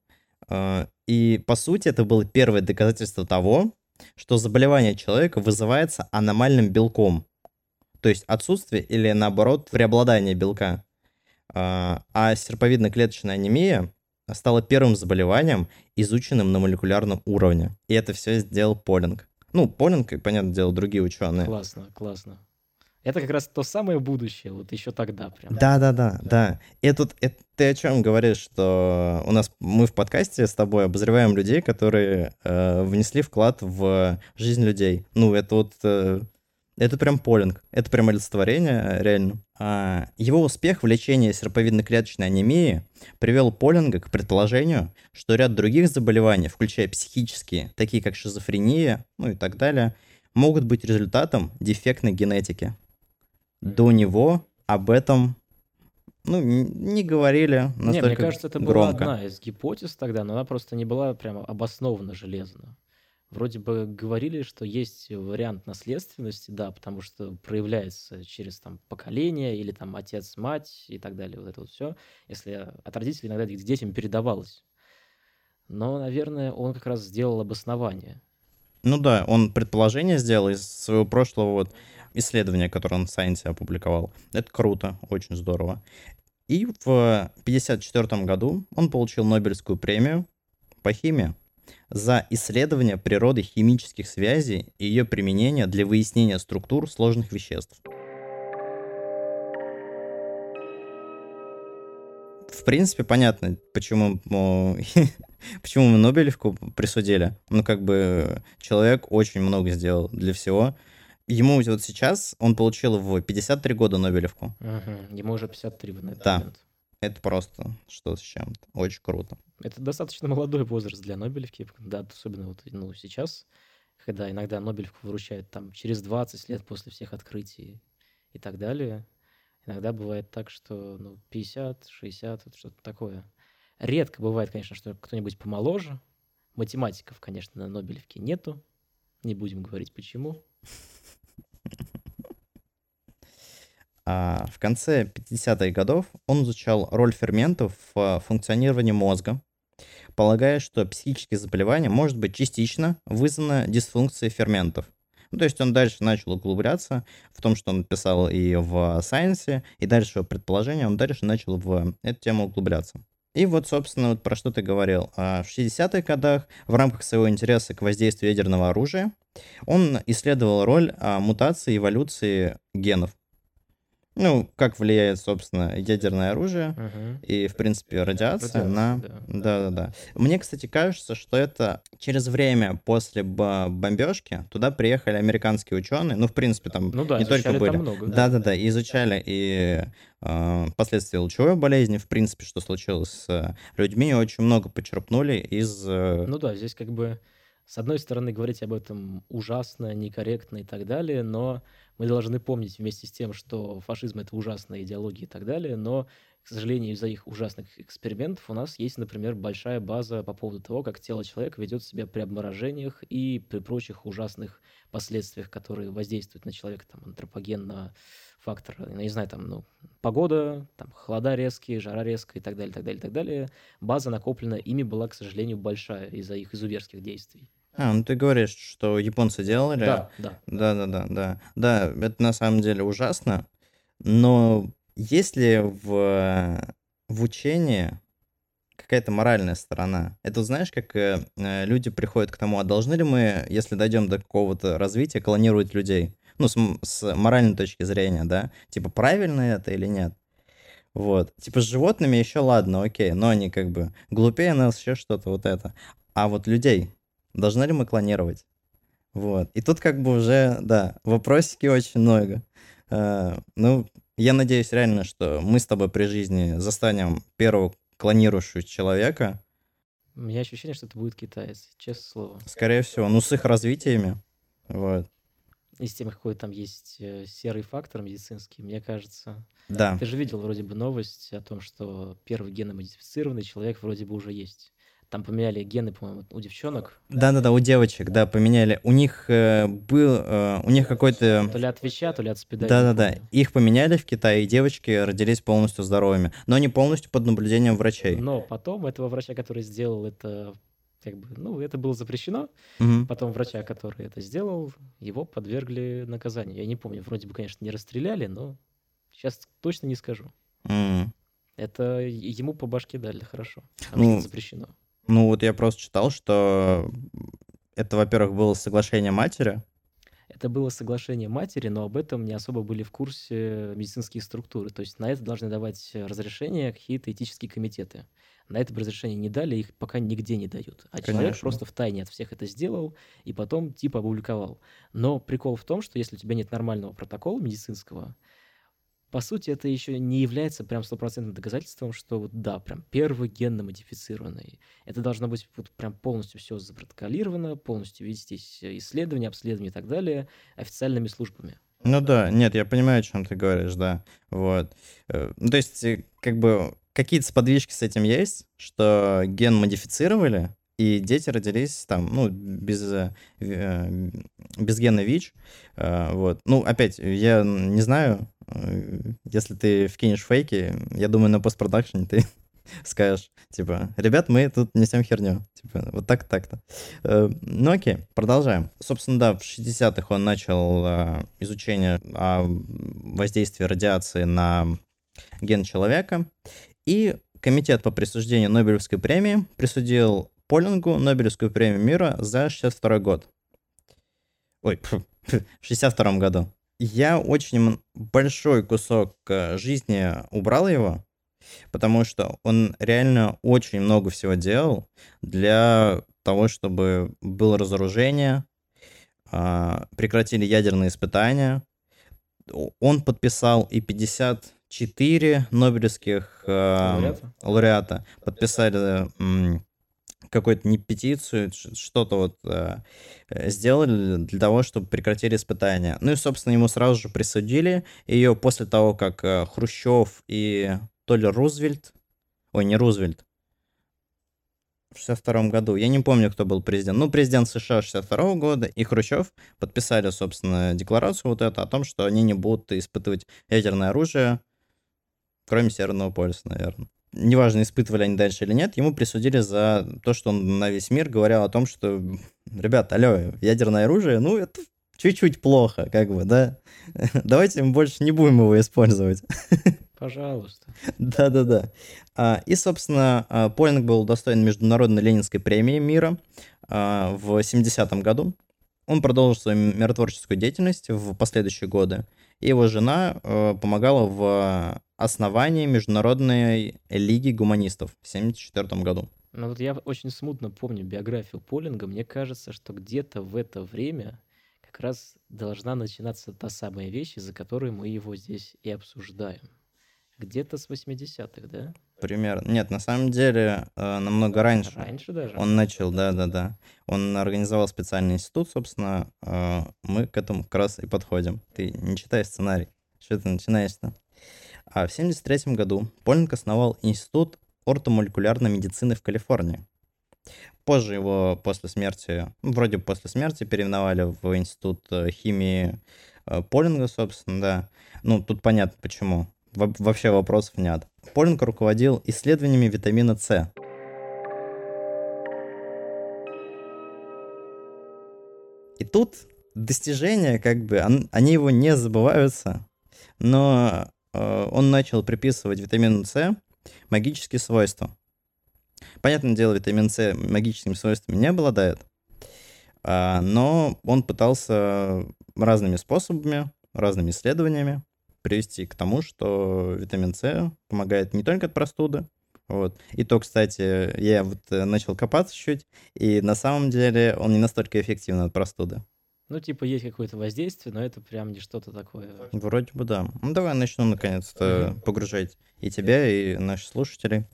а, и, по сути, это было первое доказательство того, что заболевание человека вызывается аномальным белком. То есть отсутствие или, наоборот, преобладание белка. А а серповидно-клеточная анемия стала первым заболеванием, изученным на молекулярном уровне. И это все сделал Полинг. Ну, Полинг и, понятное дело, другие ученые. Классно, классно. Это как раз то самое будущее, вот еще тогда прям. Да, да, да, да. И тут это ты о чем говоришь, что у нас мы в подкасте с тобой обозреваем людей, которые э, внесли вклад в жизнь людей. Ну, это вот э, это прям полинг, это прям олицетворение, реально. А, его успех в лечении серповидно-клеточной анемии привел Полинга к предположению, что ряд других заболеваний, включая психические, такие как шизофрения, ну и так далее, могут быть результатом дефектной генетики. До него об этом ну, не говорили Не, настолько мне кажется, это была громко. одна из гипотез тогда, но она просто не была прямо обоснована железно. Вроде бы говорили, что есть вариант наследственности, да, потому что проявляется через там поколение или там отец, мать и так далее, вот это вот все, если от родителей иногда детям передавалось. Но, наверное, он как раз сделал обоснование. Ну да, он предположение сделал из своего прошлого вот исследования, которое он в Science опубликовал. Это круто, очень здорово. И в 1954 году он получил Нобелевскую премию по химии за исследование природы химических связей и ее применение для выяснения структур сложных веществ. В принципе, понятно, почему, ему- почему ему Нобелевку присудили. Ну, как бы человек очень много сделал для всего. Ему вот сейчас, он получил в 53 года Нобелевку. Мгм. Ему уже 53 в этот Да. момент. Это просто что с чем-то. Очень круто. Это достаточно молодой возраст для Нобелевки, да, особенно вот ну, сейчас, когда иногда Нобелевку выручают там через 20 лет после всех открытий и так далее. Иногда бывает так, что ну, 50, 60, вот что-то такое. Редко бывает, конечно, что кто-нибудь помоложе. Математиков, конечно, на Нобелевке нету. Не будем говорить почему. А в конце 50-х годов он изучал роль ферментов в функционировании мозга, полагая, что психическое заболевание может быть частично вызвано дисфункцией ферментов. Ну, то есть он дальше начал углубляться в том, что он писал и в Science, и дальше предположение, он дальше начал в эту тему углубляться. И вот, собственно, вот про что ты говорил. А В 60-х годах в рамках своего интереса к воздействию ядерного оружия он исследовал роль а, мутации эволюции генов. Ну, как влияет, собственно, ядерное оружие Мгм. и, в принципе, радиация Радиация, на... да, да. Да-да-да. Мне, кстати, кажется, что это через время после бомбежки туда приехали американские ученые. Ну, в принципе, там Ну да, не только были. там много. Да-да-да, изучали и э, последствия лучевой болезни, в принципе, что случилось с э, людьми, очень много почерпнули из... э, Ну да, здесь как бы с одной стороны говорить об этом ужасно, некорректно и так далее, но мы должны помнить вместе с тем, что фашизм это ужасная идеология и так далее, но, к сожалению, из-за их ужасных экспериментов у нас есть, например, большая база по поводу того, как тело человека ведет себя при обморожениях и при прочих ужасных последствиях, которые воздействуют на человека, там, антропогенно фактор, не знаю, там, ну, погода, там, холода резкие, жара резкая и так далее, так далее, так далее. База накоплена ими была, к сожалению, большая из-за их изуверских действий. А, ну ты говоришь, что японцы делали. Да, да. Да, да, да, да. Да, это на самом деле ужасно. Но есть ли в, в учении какая-то моральная сторона? Это знаешь, как э, э, люди приходят к тому, а должны ли мы, если дойдем до какого-то развития, клонировать людей? Ну, с, с моральной точки зрения, да? Типа, правильно это или нет? Вот. Типа, с животными еще ладно, окей, но они как бы глупее нас, еще что-то вот это. А вот людей должны ли мы клонировать? Вот. И тут как бы уже, да, вопросики очень много. Э, Ну, я надеюсь реально, что мы с тобой при жизни застанем первого клонирующего человека. У меня ощущение, что это будет китаец, честное слово. Скорее всего, ну, с их развитиями. Вот. И с тем, какой там есть э, серый фактор медицинский, мне кажется. Да. Ты же видел вроде бы новость о том, что первый геномодифицированный человек вроде бы уже есть. Там поменяли гены, по-моему, у девчонок. Да-да-да, у девочек, да, поменяли. У них э, был, э, у них какой-то... То ли от ВИЧа, то ли от СПИДа. Да-да-да, их поменяли в Китае, и девочки родились полностью здоровыми, но не полностью под наблюдением врачей. Но потом этого врача, который сделал это, как бы, ну, это было запрещено. Мгм. Потом врача, который это сделал, его подвергли наказанию. Я не помню, вроде бы, конечно, не расстреляли, но сейчас точно не скажу. М. Это ему по башке дали, хорошо. Потому Ну, что это запрещено. Ну вот я просто читал, что это, во-первых, было соглашение матери. Это было соглашение матери, но об этом не особо были в курсе медицинские структуры. То есть на это должны давать разрешение какие-то этические комитеты. На это бы разрешение не дали, их пока нигде не дают. А человек Конечно. просто в тайне от всех это сделал и потом типа опубликовал. Но прикол в том, что если у тебя нет нормального протокола медицинского, по сути, это еще не является прям стопроцентным доказательством, что вот да, прям первый генно модифицированный. Это должно быть вот прям полностью все запротоколировано, полностью вестись исследования, обследования и так далее официальными службами. Ну да, нет, я понимаю, о чем ты говоришь, да. Вот. Э, Ну, то есть, э, как бы, какие-то сподвижки с этим есть, что ген модифицировали, и дети родились там, ну, без, э, без гена ВИЧ. Вот. Ну, опять, я не знаю, если ты вкинешь фейки, я думаю, на постпродакшене ты скажешь, типа, ребят, мы тут несем херню. Типа, вот так так-то. Э, Ну окей, продолжаем. Собственно, да, в 60-х он начал э, изучение о воздействии радиации на ген человека. И комитет по присуждению Нобелевской премии присудил Полингу Нобелевскую премию мира за 62 год. Ой, в 62 году. Я очень большой кусок э, жизни убрал его, потому что он реально очень много всего делал для того, чтобы было разоружение, а, прекратили ядерные испытания. Он подписал и 54 нобелевских Лауреата? лауреата подписали какую-то не петицию, что-то вот э, э, сделали для того, чтобы прекратили испытания. Ну и, собственно, ему сразу же присудили ее после того, как э, Хрущев и то ли Рузвельт, ой, не Рузвельт, в 62 году, я не помню, кто был президент, ну, президент США 62 года и Хрущев подписали, собственно, декларацию вот эту о том, что они не будут испытывать ядерное оружие, кроме Северного полюса, наверное неважно, испытывали они дальше или нет, ему присудили за то, что он на весь мир говорил о том, что, ребят, алло, ядерное оружие, ну, это чуть-чуть плохо, как бы, да? Давайте мы больше не будем его использовать. Пожалуйста. Да-да-да. А, И, собственно, а, Полинг был удостоен Международной Ленинской премии мира а, в 70-м году. Он продолжил свою миротворческую деятельность в последующие годы. И его жена э, помогала в основании Международной лиги гуманистов в 1974 году. Ну вот я очень смутно помню биографию Полинга. Мне кажется, что где-то в это время как раз должна начинаться та самая вещь, из-за которой мы его здесь и обсуждаем. Где-то с 80-х, да? Примерно. Нет, на самом деле э, намного раньше. Раньше даже? Он начал, да-да-да. Он организовал специальный институт, собственно. э, Мы к этому как раз и подходим. Ты не читай сценарий. Что ты начинаешь-то? А в 73 году Полинг основал институт ортомолекулярной медицины в Калифорнии. Позже его после смерти, вроде после смерти переименовали в институт э, химии э, Полинга, собственно, да. Ну, тут понятно почему. Во- вообще вопросов нет. Полинг руководил исследованиями витамина С. И тут достижения, как бы, он- они его не забываются, но он начал приписывать витамину С магические свойства. Понятное дело, витамин С магическими свойствами не обладает, а, но он пытался разными способами, разными исследованиями привести к тому, что витамин С помогает не только от простуды, вот. И то, кстати, я вот э, начал копаться чуть, и на самом деле он не настолько эффективен от простуды. Ну, типа, есть какое-то воздействие, но это прям не что-то такое. Вроде бы да. Ну давай начну наконец-то погружать и тебя, и наших слушателей.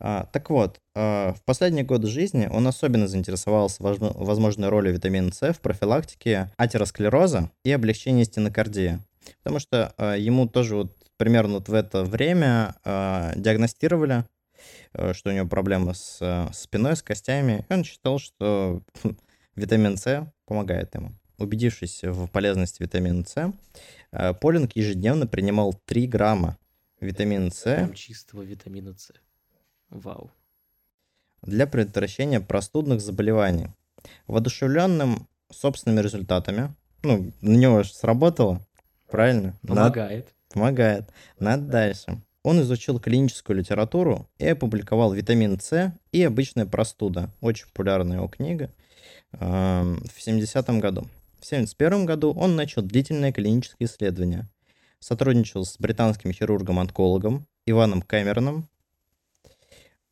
А, так вот, а, в последние годы жизни он особенно заинтересовался возможной ролью витамина С в профилактике атеросклероза и облегчении стенокардии. Потому что а, ему тоже вот примерно вот в это время а, диагностировали э, что у него проблемы с э, спиной, с костями. И он считал, что витамин С помогает ему. Убедившись в полезности витамина С, э, Полинг ежедневно принимал 3 грамма витамина С. Прям чистого витамина С. Вау. Для предотвращения простудных заболеваний. Воодушевленным собственными результатами, ну, на него же сработало, правильно? Помогает. Надо, помогает. Надо дальше. Он изучил клиническую литературу и опубликовал «Витамин С» и «Обычная простуда». Очень популярная его книга в 70-м году. В 71 году он начал длительное клиническое исследование. Сотрудничал с британским хирургом-онкологом Иваном Кэмероном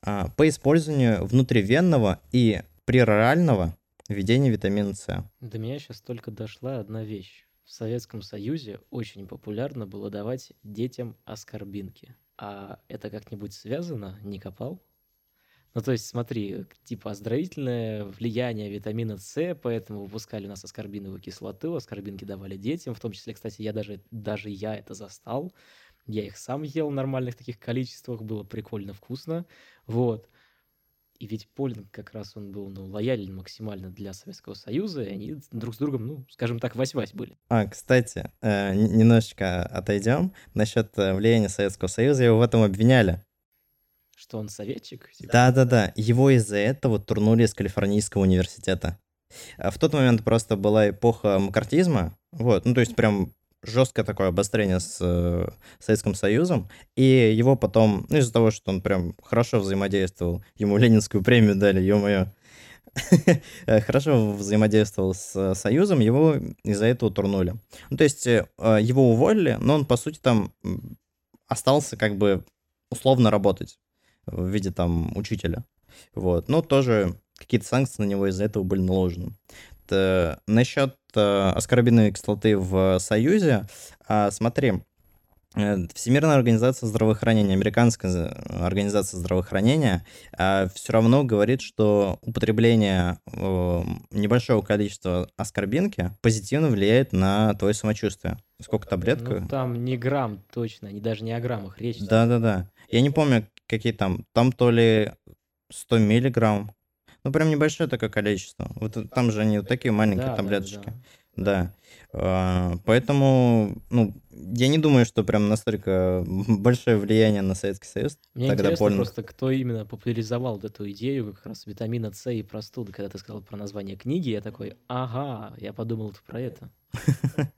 э, по использованию внутривенного и прерорального введения витамина С. До меня сейчас только дошла одна вещь. В Советском Союзе очень популярно было давать детям аскорбинки. А это как-нибудь связано? Не копал? Ну, то есть, смотри, типа оздоровительное влияние витамина С, поэтому выпускали у нас аскорбиновую кислоту, аскорбинки давали детям, в том числе, кстати, я даже, даже я это застал. Я их сам ел в нормальных таких количествах, было прикольно вкусно. Вот. И ведь Полинг как раз он был ну, лоялен максимально для Советского Союза, и они друг с другом, ну, скажем так, вась-вась были. А, кстати, э, немножечко отойдем. Насчет э, влияния Советского Союза его в этом обвиняли. Что он советчик? Типа? Да-да-да, его из-за этого турнули из Калифорнийского университета. А в тот момент просто была эпоха макартизма, вот, ну то есть прям жесткое такое обострение с э, Советским Союзом, и его потом, ну, из-за того, что он прям хорошо взаимодействовал, ему Ленинскую премию дали, ё-моё, хорошо взаимодействовал с Союзом, его из-за этого турнули. Ну, то есть э, его уволили, но он, по сути, там остался как бы условно работать в виде там учителя. Вот. Но тоже какие-то санкции на него из-за этого были наложены. Это, насчет э, аскорбиновой кислоты в Союзе, э, смотри, э, Всемирная организация здравоохранения, американская организация здравоохранения э, все равно говорит, что употребление э, небольшого количества аскорбинки позитивно влияет на твое самочувствие. Сколько таблетка? Ну, там не грамм точно, не даже не о граммах речь. Да-да-да. Я не помню, какие там. Там то ли 100 миллиграмм, ну, прям небольшое такое количество. Вот там же они вот такие маленькие да, таблеточки. Да, да. да. Поэтому, ну, я не думаю, что прям настолько большое влияние на Советский Союз. Мне Тогда интересно понял... просто, кто именно популяризовал вот эту идею как раз витамина С и простуды. Когда ты сказал про название книги, я такой, ага, я подумал про это.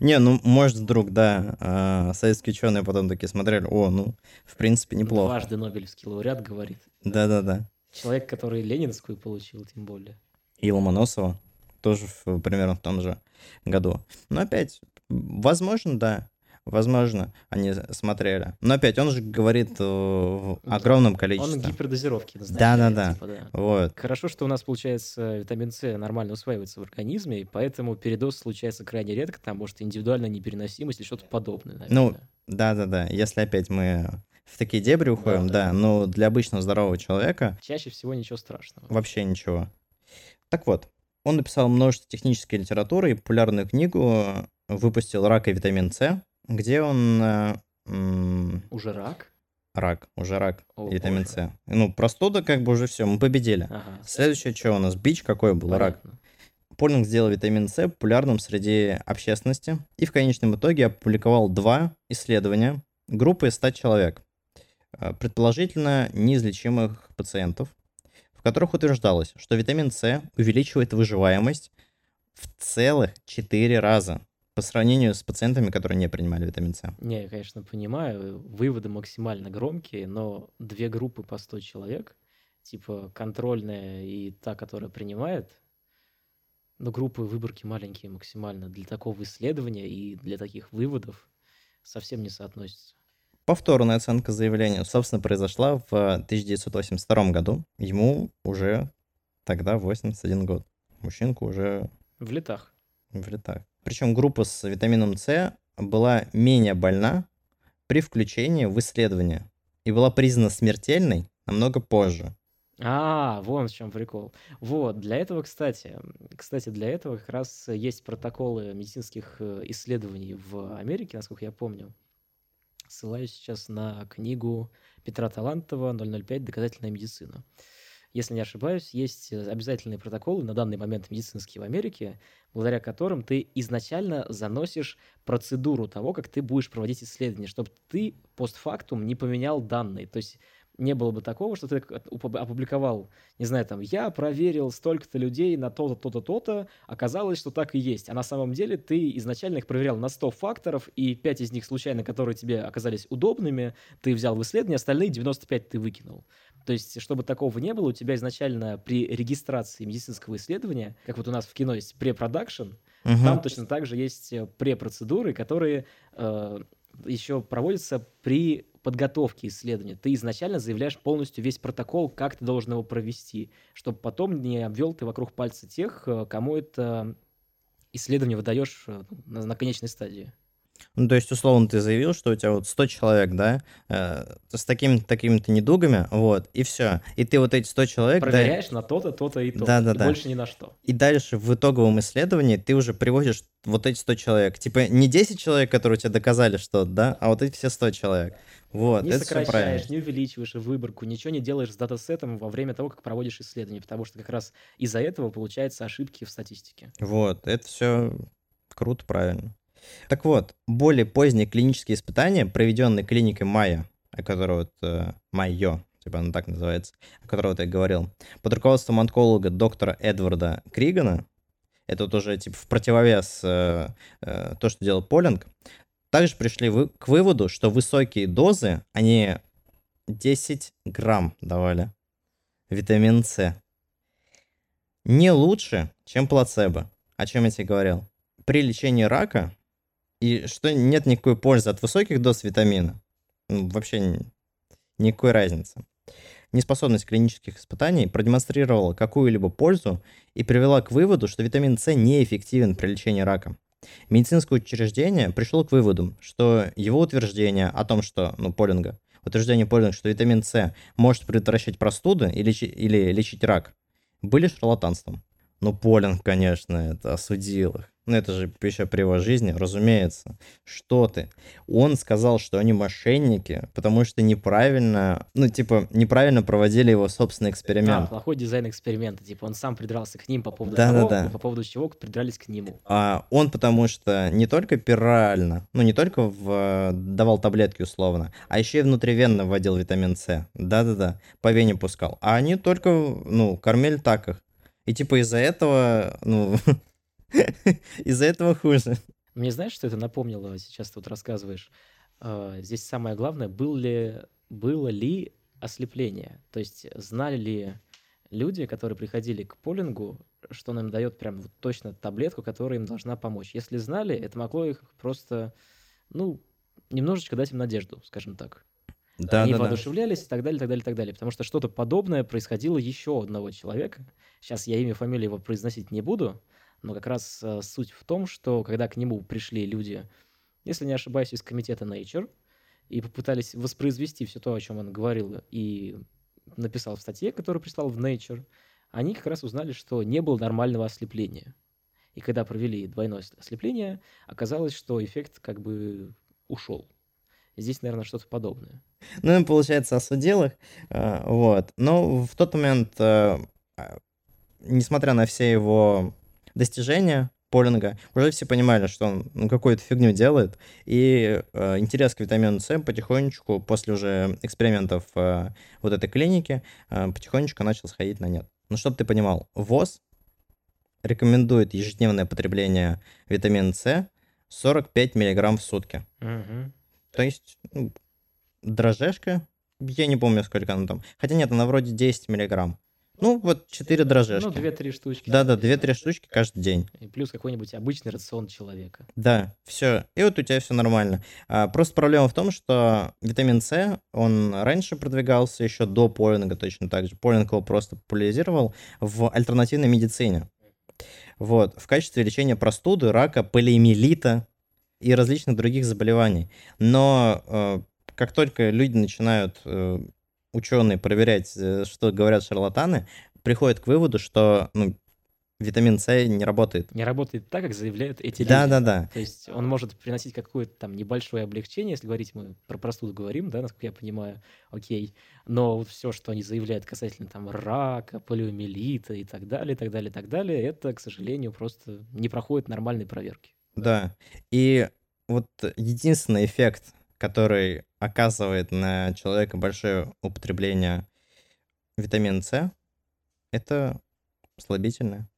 Не, ну, может, вдруг, да, а, советские ученые потом такие смотрели, о, ну, в принципе, неплохо. Дважды Нобелевский лауреат говорит. Да-да-да. Человек, который Ленинскую получил, тем более. И Ломоносова тоже в, примерно в том же году. Но опять, возможно, да. Возможно, они смотрели. Но опять, он же говорит в огромном количестве. Он гипердозировки Да, да, да. Типа, да. Вот. Хорошо, что у нас, получается, витамин С нормально усваивается в организме, и поэтому передоз случается крайне редко, там, может, индивидуальная непереносимость или что-то подобное. Наверное. Ну, да, да, да. Если опять мы в такие дебри уходим, да, да, но для обычного здорового человека... Чаще всего ничего страшного. Вообще ничего. Так вот, он написал множество технической литературы и популярную книгу выпустил «Рак и витамин С», где он... Э, м- уже рак? Рак, уже рак, О, витамин. С. Ну, простуда как бы уже все, мы победили. Ага. Следующее, что у нас? Бич какой был? Понятно. Рак. Полинг сделал витамин С популярным среди общественности и в конечном итоге опубликовал два исследования группы 100 человек. Э, предположительно неизлечимых пациентов, в которых утверждалось, что витамин С увеличивает выживаемость в целых 4 раза по сравнению с пациентами, которые не принимали витамин С. Не, я, конечно, понимаю, выводы максимально громкие, но две группы по 100 человек, типа контрольная и та, которая принимает, но группы выборки маленькие максимально для такого исследования и для таких выводов совсем не соотносятся. Повторная оценка заявления, собственно, произошла в 1982 году. Ему уже тогда 81 год. Мужчинку уже... В летах. В летах. Причем группа с витамином С была менее больна при включении в исследование и была признана смертельной намного позже. А, вон в чем прикол. Вот, для этого, кстати, кстати, для этого как раз есть протоколы медицинских э, исследований в Америке, насколько я помню ссылаюсь сейчас на книгу Петра Талантова «005. Доказательная медицина». Если не ошибаюсь, есть обязательные протоколы на данный момент медицинские в Америке, благодаря которым ты изначально заносишь процедуру того, как ты будешь проводить исследование, чтобы ты постфактум не поменял данные. То есть не было бы такого, что ты опубликовал, не знаю, там, я проверил столько-то людей на то-то, то-то, то-то, оказалось, что так и есть. А на самом деле ты изначально их проверял на 100 факторов, и 5 из них случайно, которые тебе оказались удобными, ты взял в исследование, остальные 95 ты выкинул. То есть, чтобы такого не было, у тебя изначально при регистрации медицинского исследования, как вот у нас в кино есть препродакшн, угу. там точно так же есть э, препроцедуры, которые э, еще проводятся при подготовки исследования. Ты изначально заявляешь полностью весь протокол, как ты должен его провести, чтобы потом не обвел ты вокруг пальца тех, э, кому это исследование выдаешь э, на конечной стадии. Ну, то есть, условно, ты заявил, что у тебя вот 100 человек, да, э, с такими-то такими недугами, вот, и все. И ты вот эти 100 человек... Проверяешь да, на то-то, то-то и то-то. Да, да, и да. больше ни на что. И дальше в итоговом исследовании ты уже приводишь вот эти 100 человек. Типа не 10 человек, которые тебе доказали что-то, да, а вот эти все 100 человек. Вот, не это сокращаешь, не увеличиваешь выборку, ничего не делаешь с датасетом во время того, как проводишь исследование, потому что как раз из-за этого получаются ошибки в статистике. Вот, это все круто, правильно. Так вот, более поздние клинические испытания, проведенные клиникой Майя, о которой вот э, Майо, типа она так называется, о которой вот я говорил, под руководством онколога доктора Эдварда Кригана, это вот уже типа в противовес э, э, то, что делал Полинг, также пришли вы, к выводу, что высокие дозы, они 10 грамм давали витамин С. Не лучше, чем плацебо. О чем я тебе говорил. При лечении рака и что нет никакой пользы от высоких доз витамина. Ну, вообще никакой разницы. Неспособность клинических испытаний продемонстрировала какую-либо пользу и привела к выводу, что витамин С неэффективен при лечении рака. Медицинское учреждение пришло к выводу, что его утверждение о том, что, ну, Полинга, утверждение Полинга, что витамин С может предотвращать простуды или, или лечить рак, были шарлатанством. Ну, Полинг, конечно, это осудил их. Ну, это же еще при его жизни, разумеется. Что ты? Он сказал, что они мошенники, потому что неправильно, ну, типа, неправильно проводили его собственный эксперимент. Да, плохой дизайн эксперимента. Типа, он сам придрался к ним по поводу да, того, да, да. по поводу чего придрались к нему. А он потому что не только пирально, ну, не только в, давал таблетки условно, а еще и внутривенно вводил витамин С. Да-да-да, по вене пускал. А они только, ну, кормили так их. И типа из-за этого, ну, Из-за этого хуже. Мне знаешь, что это напомнило, сейчас ты вот рассказываешь? А, здесь самое главное, был ли, было ли ослепление? То есть знали ли люди, которые приходили к полингу, что он им дает прям вот точно таблетку, которая им должна помочь? Если знали, это могло их просто, ну, немножечко дать им надежду, скажем так. Да, Они да, воодушевлялись да. и так далее, так далее, так далее. Потому что что-то подобное происходило еще у одного человека. Сейчас я имя, фамилию его произносить не буду, но как раз э, суть в том, что когда к нему пришли люди, если не ошибаюсь, из комитета Nature, и попытались воспроизвести все то, о чем он говорил и написал в статье, которую прислал в Nature, они как раз узнали, что не было нормального ослепления. И когда провели двойное ослепление, оказалось, что эффект как бы ушел. Здесь, наверное, что-то подобное. Ну, получается, осудил их. Э, вот. Но в тот момент, э, несмотря на все его достижения Полинга, уже все понимали, что он ну, какую-то фигню делает, и э, интерес к витамину С потихонечку, после уже экспериментов э, вот этой клиники, э, потихонечку начал сходить на нет. Ну, чтобы ты понимал, ВОЗ рекомендует ежедневное потребление витамина С 45 миллиграмм в сутки. Угу. То есть ну, дрожжешка, я не помню, сколько она там. Хотя нет, она вроде 10 миллиграмм. Ну, вот 4 дрожжешки. Ну, 2-3 штучки. Да-да, 2-3 штучки каждый день. И плюс какой-нибудь обычный рацион человека. Да, все. И вот у тебя все нормально. А, просто проблема в том, что витамин С, он раньше продвигался еще до полинга точно так же. Полинг его просто популяризировал в альтернативной медицине. Вот, в качестве лечения простуды, рака, полиомиелита и различных других заболеваний. Но э, как только люди начинают э, ученые проверять, э, что говорят шарлатаны, приходят к выводу, что ну, витамин С не работает. Не работает так, как заявляют эти люди. Да, да, да. То есть он может приносить какое-то там небольшое облегчение, если говорить мы про простуду говорим, да, насколько я понимаю, окей. Но вот все, что они заявляют касательно там рака, полиомиелита и так далее, и так далее, и так далее, это, к сожалению, просто не проходит нормальной проверки. Да. И вот единственный эффект, который оказывает на человека большое употребление витамина С, это слабительное.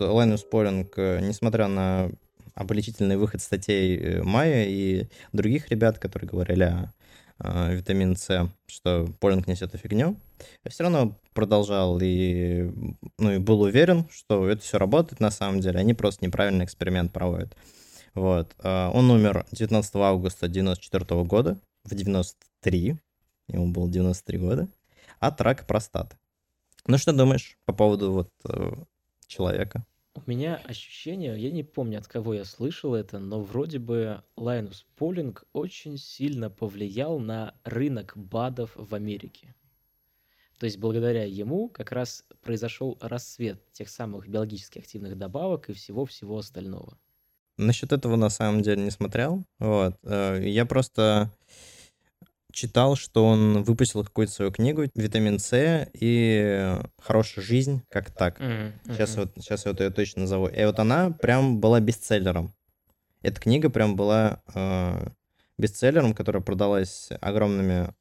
Лайнус Полинг, э, несмотря на обличительный выход статей э, Майя и других ребят, которые говорили о, о витамин С, что Полинг несет фигню, все равно продолжал и, ну, и был уверен, что это все работает на самом деле, они просто неправильный эксперимент проводят. Вот. А, он умер 19 августа 1994 года, в 93, ему было 93 года, от рака простаты. Ну что думаешь по поводу вот э, человека? У меня ощущение, я не помню, от кого я слышал это, но вроде бы Лайнус Полинг очень сильно повлиял на рынок БАДов в Америке. То есть благодаря ему как раз произошел рассвет тех самых биологически активных добавок и всего-всего остального. Насчет этого на самом деле не смотрел. Вот. Э, я просто читал, что он выпустил какую-то свою книгу «Витамин С» и «Хорошая жизнь», как так. Mm-hmm. Сейчас, вот, сейчас я вот ее точно назову. И вот она прям была бестселлером. Эта книга прям была э, бестселлером, которая продалась огромными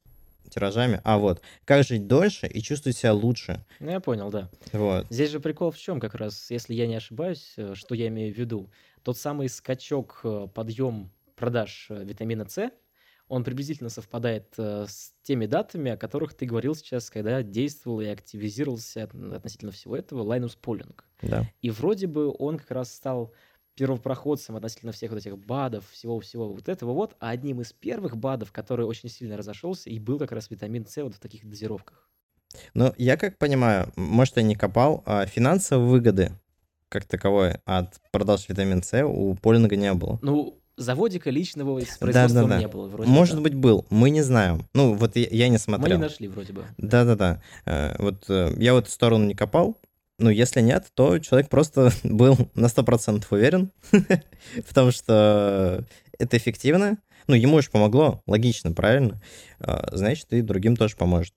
тиражами. А вот, как жить дольше и чувствовать себя лучше. Ну, я понял, да. Вот. Здесь же прикол в чем как раз, если я не ошибаюсь, э, что я имею в виду. Тот самый скачок, э, подъем продаж э, витамина С, он приблизительно совпадает с теми датами, о которых ты говорил сейчас, когда действовал и активизировался относительно всего этого Лайнус Полинг. Да. И вроде бы он как раз стал первопроходцем относительно всех вот этих БАДов, всего-всего вот этого вот, а одним из первых БАДов, который очень сильно разошелся, и был как раз витамин С вот в таких дозировках. Ну, я как понимаю, может, я не копал, а финансовые выгоды как таковой от продаж витамин С у Полинга не было. Ну, заводика личного с производством да, да, да. не было. Вроде Может быть, был, мы не знаем. Ну, вот я, я не смотрел. Мы не нашли вроде бы. Да-да-да. Э, вот э, я в эту сторону не копал, ну, если нет, то человек просто был на 100% уверен, потому что это эффективно. Ну, ему же помогло, логично, правильно? А, значит, и другим тоже поможет.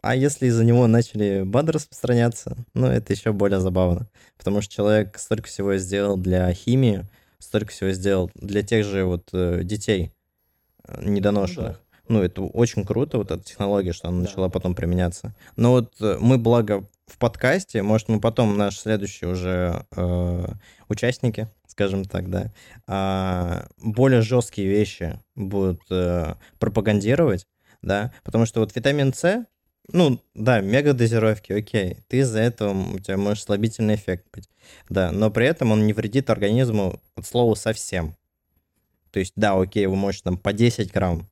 А если из-за него начали БАДы распространяться, ну, это еще более забавно. Потому что человек столько всего сделал для химии, столько всего сделал для тех же вот э, детей э, недоношенных. Ну, ну, это очень круто, вот эта технология, что она да. начала потом применяться. Но вот э, мы, благо, в подкасте, может, мы потом, наши следующие уже э, участники, скажем так, да, э, более жесткие вещи будут э, пропагандировать, да, потому что вот витамин С, ну, да, мегадозировки, окей, ты из-за этого, у тебя может слабительный эффект быть, да, но при этом он не вредит организму от слова совсем. То есть, да, окей, вы можете там по 10 грамм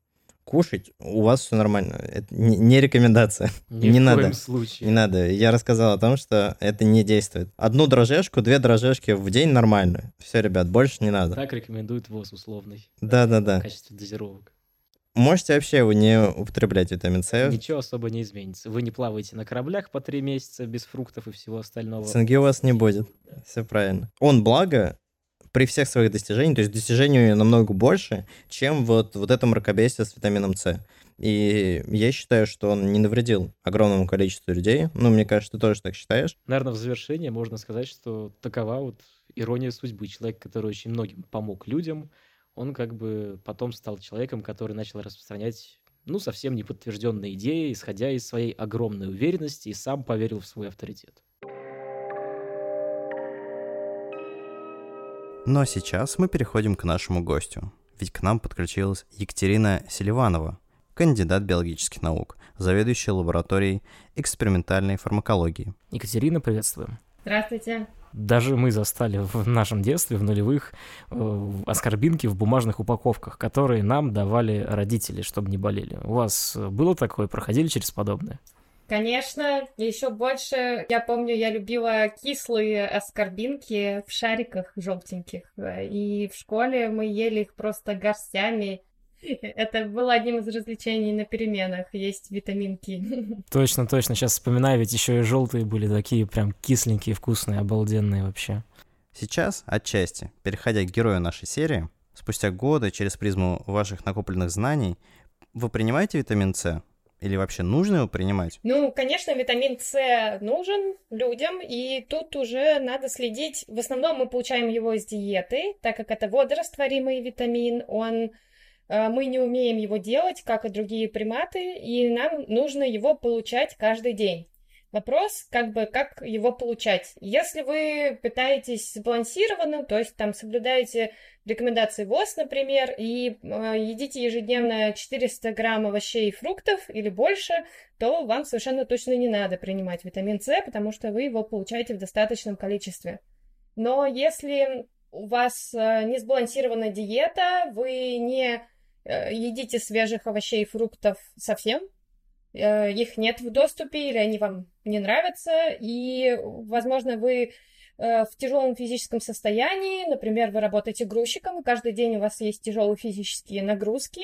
кушать, у вас все нормально. Это не, не рекомендация. Ни не в надо. коем случае. Не надо. Я рассказал о том, что это не действует. Одну дрожжешку, две дрожжешки в день нормально. Все, ребят, больше не надо. Так рекомендует ВОЗ условный. Да-да-да. В качестве дозировок. Можете вообще его не употреблять, витамин С. Ничего особо не изменится. Вы не плаваете на кораблях по три месяца без фруктов и всего остального. Цинги у вас не будет. Все правильно. Он, благо, при всех своих достижениях, то есть достижений намного больше, чем вот, вот это мракобесие с витамином С. И я считаю, что он не навредил огромному количеству людей. Ну, мне кажется, ты тоже так считаешь. Наверное, в завершение можно сказать, что такова вот ирония судьбы. Человек, который очень многим помог людям, он как бы потом стал человеком, который начал распространять ну, совсем неподтвержденные идеи, исходя из своей огромной уверенности, и сам поверил в свой авторитет. Ну а сейчас мы переходим к нашему гостю. Ведь к нам подключилась Екатерина Селиванова, кандидат биологических наук, заведующая лабораторией экспериментальной фармакологии. Екатерина, приветствуем. Здравствуйте. Даже мы застали в нашем детстве, в нулевых, э, оскорбинки в бумажных упаковках, которые нам давали родители, чтобы не болели. У вас было такое? Проходили через подобное? Конечно, еще больше, я помню, я любила кислые аскорбинки в шариках желтеньких. И в школе мы ели их просто горстями. Это было одним из развлечений на переменах, есть витаминки. Точно, точно. Сейчас вспоминаю, ведь еще и желтые были такие прям кисленькие, вкусные, обалденные вообще. Сейчас, отчасти, переходя к герою нашей серии, спустя годы через призму ваших накопленных знаний, вы принимаете витамин С? Или вообще нужно его принимать? Ну, конечно, витамин С нужен людям, и тут уже надо следить. В основном мы получаем его из диеты, так как это водорастворимый витамин, он мы не умеем его делать, как и другие приматы, и нам нужно его получать каждый день. Вопрос, как бы, как его получать. Если вы питаетесь сбалансированно, то есть там соблюдаете рекомендации ВОЗ, например, и э, едите ежедневно 400 грамм овощей и фруктов или больше, то вам совершенно точно не надо принимать витамин С, потому что вы его получаете в достаточном количестве. Но если у вас э, не сбалансированная диета, вы не едите свежих овощей и фруктов совсем, э, их нет в доступе или они вам не нравятся, и, возможно, вы Э, в тяжелом физическом состоянии, например, вы работаете грузчиком, и каждый день у вас есть тяжелые физические нагрузки,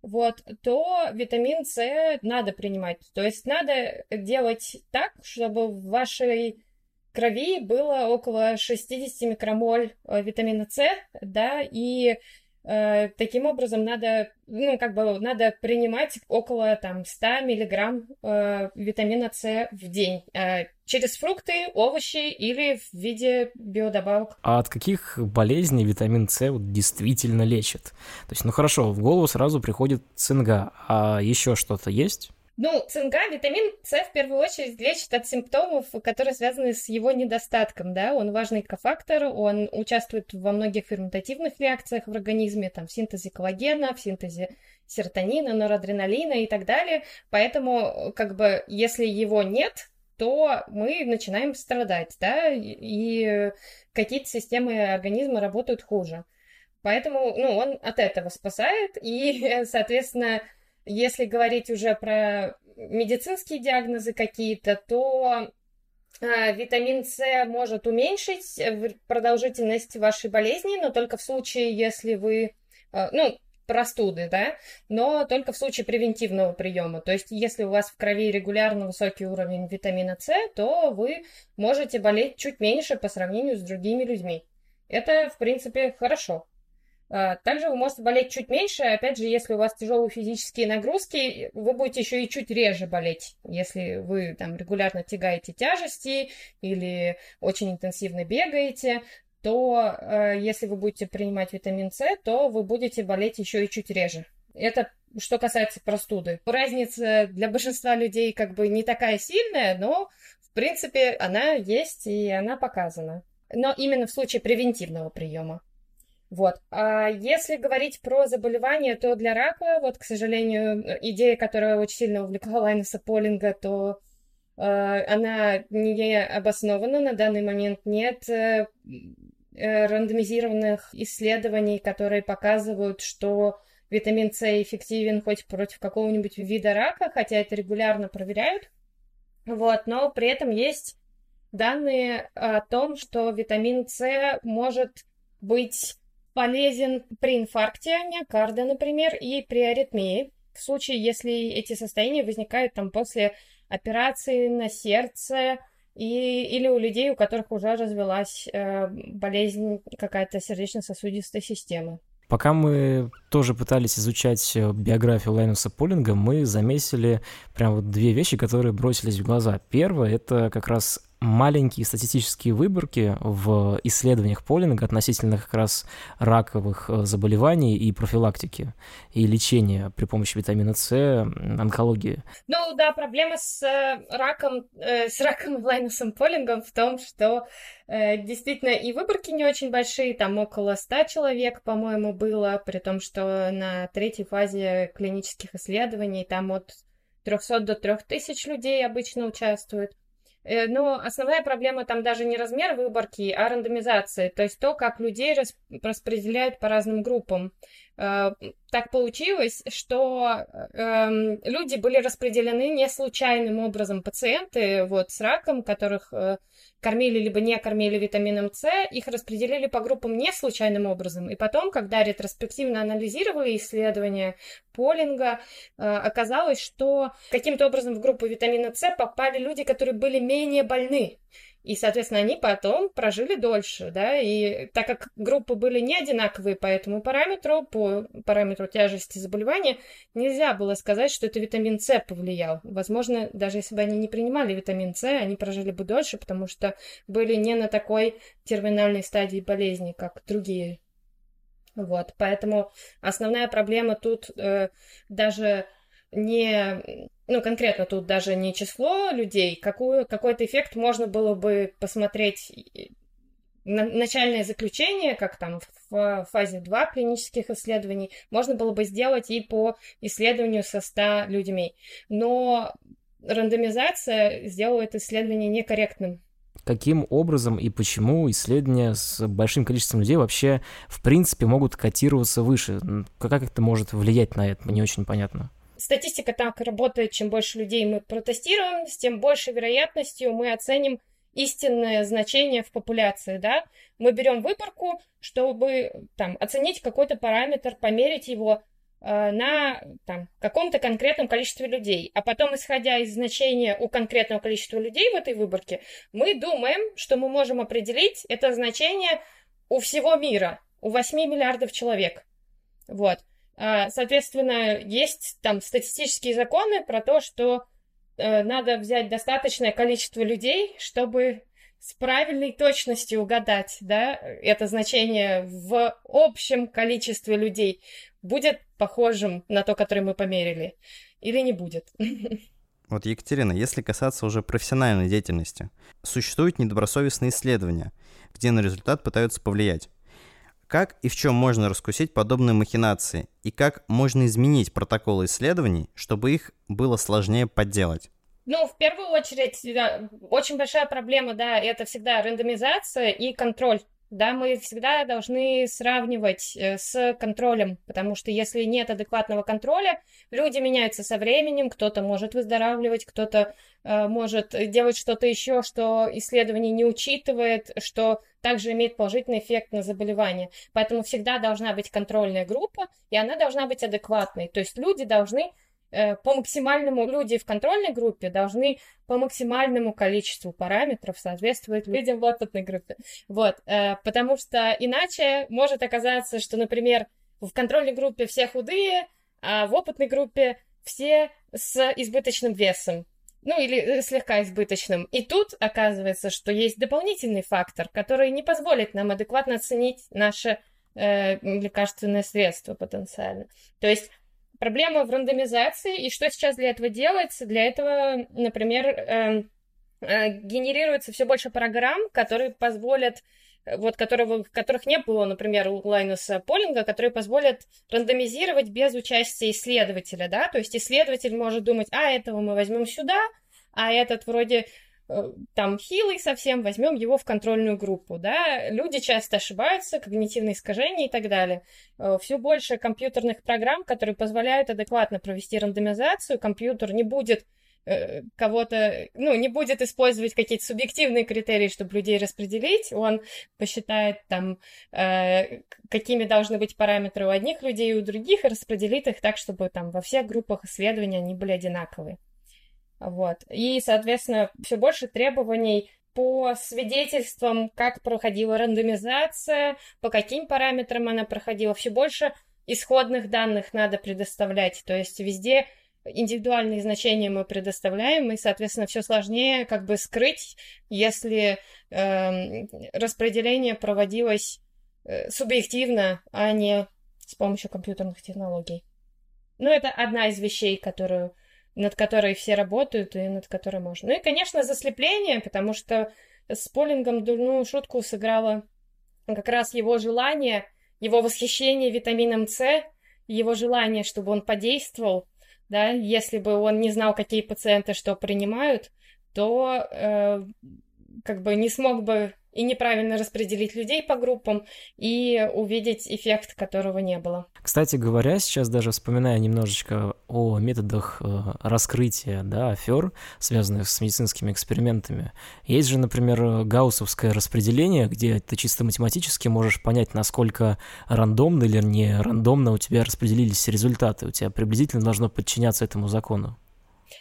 вот, то витамин С надо принимать. То есть надо делать так, чтобы в вашей крови было около 60 микромоль э, витамина С, да, и Э, таким образом, надо, ну, как бы, надо принимать около, там, 100 миллиграмм э, витамина С в день э, через фрукты, овощи или в виде биодобавок. А от каких болезней витамин С вот действительно лечит? То есть, ну, хорошо, в голову сразу приходит цинга, а еще что-то есть? Ну, цинга, витамин С в первую очередь лечит от симптомов, которые связаны с его недостатком, да, он важный кофактор, он участвует во многих ферментативных реакциях в организме, там, в синтезе коллагена, в синтезе серотонина, норадреналина и так далее, поэтому, как бы, если его нет, то мы начинаем страдать, да, и какие-то системы организма работают хуже. Поэтому, ну, он от этого спасает, и, соответственно, если говорить уже про медицинские диагнозы какие-то, то э, витамин С может уменьшить продолжительность вашей болезни, но только в случае, если вы, э, ну, простуды, да, но только в случае превентивного приема. То есть, если у вас в крови регулярно высокий уровень витамина С, то вы можете болеть чуть меньше по сравнению с другими людьми. Это, в принципе, хорошо. А, также вы можете болеть чуть меньше, опять же, если у вас тяжелые физические нагрузки, вы будете еще и чуть реже болеть, если вы там регулярно тягаете тяжести или очень интенсивно бегаете, то э, если вы будете принимать витамин С, то вы будете болеть еще и чуть реже. Это что касается простуды. Разница для большинства людей как бы не такая сильная, но в принципе она есть и она показана. Но именно в случае превентивного приема. Вот. А если говорить про заболевания, то для рака, вот, к сожалению, идея, которая очень сильно увлекла Лайнуса Полинга, то э, она не обоснована. На данный момент нет э, э, рандомизированных исследований, которые показывают, что витамин С эффективен хоть против какого-нибудь вида рака, хотя это регулярно проверяют. Вот, но при этом есть данные о том, что витамин С может быть полезен при инфаркте миокарда, например, и при аритмии. В случае, если эти состояния возникают там после операции на сердце и, или у людей, у которых уже развелась э, болезнь какая-то сердечно-сосудистой системы. Пока мы тоже пытались изучать э, биографию Лайнуса Полинга, мы заметили прям вот две вещи, которые бросились в глаза. Первое — это как раз маленькие статистические выборки в исследованиях Полинга относительно как раз раковых э, заболеваний и профилактики, и лечения при помощи витамина С, онкологии. Ну да, проблема с э, раком, э, с раком Лайнусом Полингом в том, что действительно и выборки не очень большие, там около 100 человек, по-моему, было, при том, что на третьей фазе клинических исследований там от 300 до 3000 людей обычно участвуют. Э, но основная проблема там даже не размер выборки, а рандомизация, то есть то, как людей рас распределяют по разным группам. Э, так получилось, что э, люди были распределены не случайным образом. Пациенты вот с раком, которых э, кормили либо не кормили витамином С, их распределили по группам не случайным образом. И потом, когда ретроспективно анализировали исследования Полинга, э, оказалось, что каким-то образом в группу витамина С попали люди, которые были менее больны. И, соответственно, они потом прожили дольше, да, и так как группы были не одинаковые по этому параметру, по параметру тяжести заболевания, нельзя было сказать, что это витамин С повлиял. Возможно, даже если бы они не принимали витамин С, они прожили бы дольше, потому что были не на такой терминальной стадии болезни, как другие. Вот, поэтому основная проблема тут э, даже не, ну, конкретно тут даже не число людей, какую, какой-то эффект можно было бы посмотреть на, начальное заключение, как там в фазе 2 клинических исследований, можно было бы сделать и по исследованию со 100 людьми. Но рандомизация сделала это исследование некорректным. Каким образом и почему исследования с большим количеством людей вообще, в принципе, могут котироваться выше? Как это может влиять на это? Мне очень понятно. Статистика так работает, чем больше людей мы протестируем, с тем большей вероятностью мы оценим истинное значение в популяции, да. Мы берем выборку, чтобы там оценить какой-то параметр, померить его э, на там, каком-то конкретном количестве людей. А потом, исходя из значения у конкретного количества людей в этой выборке, мы думаем, что мы можем определить это значение у всего мира, у 8 миллиардов человек. Вот. А, соответственно, есть там статистические законы про то, что э, надо взять достаточное количество людей, чтобы с правильной точностью угадать, да, это значение в общем количестве людей будет похожим на то, которое мы померили, или не будет. Вот, Екатерина, если касаться уже профессиональной деятельности, существуют недобросовестные исследования, где на результат пытаются повлиять. Как и в чем можно раскусить подобные махинации? И как можно изменить протоколы исследований, чтобы их было сложнее подделать? Ну, в первую очередь, да, очень большая проблема, да, это всегда рандомизация и контроль да, мы всегда должны сравнивать э, с контролем, потому что если нет адекватного контроля, люди меняются со временем, кто-то может выздоравливать, кто-то э, может делать что-то еще, что исследование не учитывает, что также имеет положительный эффект на заболевание. Поэтому всегда должна быть контрольная группа, и она должна быть адекватной. То есть люди должны по максимальному, люди в контрольной группе должны по максимальному количеству параметров соответствовать людям в опытной группе. Вот, э, потому что иначе может оказаться, что, например, в контрольной группе все худые, а в опытной группе все с избыточным весом. Ну, или э, слегка избыточным. И тут оказывается, что есть дополнительный фактор, который не позволит нам адекватно оценить наше э, лекарственное средство потенциально. То есть Проблема в рандомизации, и что сейчас для этого делается? Для этого, например, э, э, генерируется все больше программ, которые позволят вот которого, которых не было, например, у Лайнуса Полинга, которые позволят рандомизировать без участия исследователя, да, то есть исследователь может думать, а, этого мы возьмем сюда, а этот вроде Э, там хилый совсем, возьмем его в контрольную группу, да, люди часто ошибаются, когнитивные искажения и так далее. Э, Все больше компьютерных программ, которые позволяют адекватно провести рандомизацию, компьютер не будет э, кого-то, ну, не будет использовать какие-то субъективные критерии, чтобы людей распределить, он посчитает там, э, какими должны быть параметры у одних людей и у других, и распределит их так, чтобы там во всех группах исследования они были одинаковые. Вот. И, соответственно, все больше требований по свидетельствам, как проходила рандомизация, по каким параметрам она проходила, все больше исходных данных надо предоставлять. То есть везде индивидуальные значения мы предоставляем, и, соответственно, все сложнее как бы скрыть, если э, распределение проводилось э, субъективно, а не с помощью компьютерных технологий. Ну, это одна из вещей, которую над которой все работают и над которой можно. Ну и, конечно, заслепление, потому что с Полингом дурную шутку сыграло как раз его желание, его восхищение витамином С, его желание, чтобы он подействовал, да, если бы он не знал, какие пациенты что принимают, то э, как бы не смог бы и неправильно распределить людей по группам, и увидеть эффект, которого не было. Кстати говоря, сейчас даже вспоминая немножечко о методах э, раскрытия да, афер, связанных с медицинскими экспериментами, есть же, например, гауссовское распределение, где ты чисто математически можешь понять, насколько рандомно или не рандомно у тебя распределились результаты. У тебя приблизительно должно подчиняться этому закону.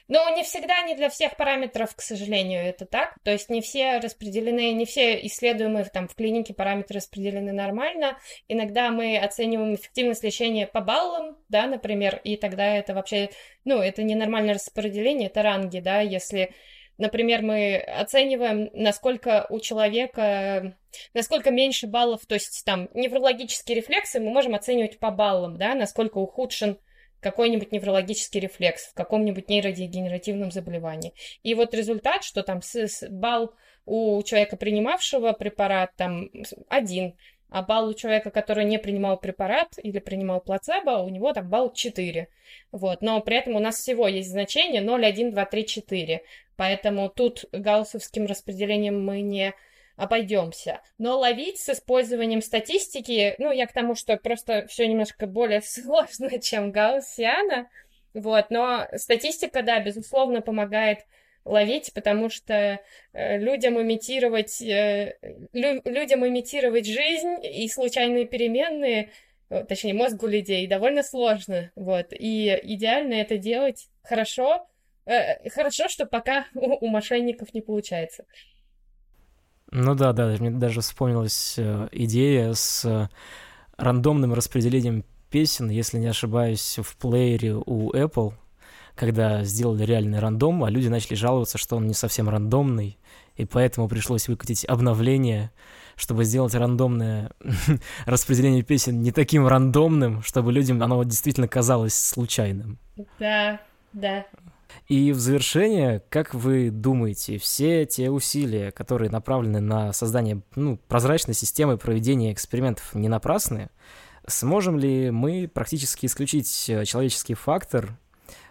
Но не всегда, не для всех параметров, к сожалению, это так. То есть не все распределены, не все исследуемые там в клинике параметры распределены нормально. Иногда мы оцениваем эффективность лечения по баллам, да, например, и тогда это вообще, ну, это не нормальное распределение, это ранги, да, если Например, мы оцениваем, насколько у человека, насколько меньше баллов, то есть там неврологические рефлексы мы можем оценивать по баллам, да, насколько ухудшен какой-нибудь неврологический рефлекс в каком-нибудь нейродегенеративном заболевании. И вот результат, что там балл у человека, принимавшего препарат, там один, а балл у человека, который не принимал препарат или принимал плацебо, у него там балл 4. Вот. Но при этом у нас всего есть значение 0, 1, 2, 3, 4. Поэтому тут гауссовским распределением мы не обойдемся. Но ловить с использованием статистики, ну, я к тому, что просто все немножко более сложно, чем гауссиана, вот, но статистика, да, безусловно, помогает ловить, потому что э, людям имитировать, э, лю, людям имитировать жизнь и случайные переменные, э, точнее, мозг у людей довольно сложно, вот, и идеально это делать хорошо, э, хорошо, что пока у, у мошенников не получается. Ну да, да, мне даже вспомнилась э, идея с э, рандомным распределением песен, если не ошибаюсь, в плеере у Apple, когда сделали реальный рандом, а люди начали жаловаться, что он не совсем рандомный, и поэтому пришлось выкатить обновление, чтобы сделать рандомное распределение песен не таким рандомным, чтобы людям оно действительно казалось случайным. Да, да. И в завершение, как вы думаете, все те усилия, которые направлены на создание ну, прозрачной системы проведения экспериментов, не напрасны? Сможем ли мы практически исключить э, человеческий фактор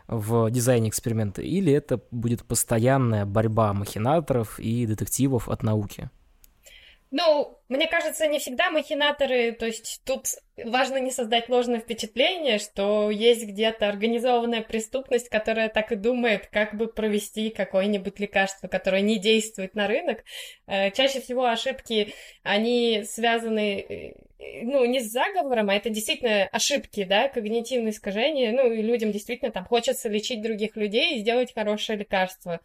в дизайне эксперимента, или это будет постоянная борьба махинаторов и детективов от науки? Ну, мне кажется, не всегда махинаторы, то есть тут важно не создать ложное впечатление, что есть где-то организованная преступность, которая так и думает, как бы провести какое-нибудь лекарство, которое не действует на рынок. Э, чаще всего ошибки, они связаны, э, ну, не с заговором, а это действительно ошибки, да, когнитивные искажения, ну, и людям действительно там хочется лечить других людей и сделать хорошее лекарство.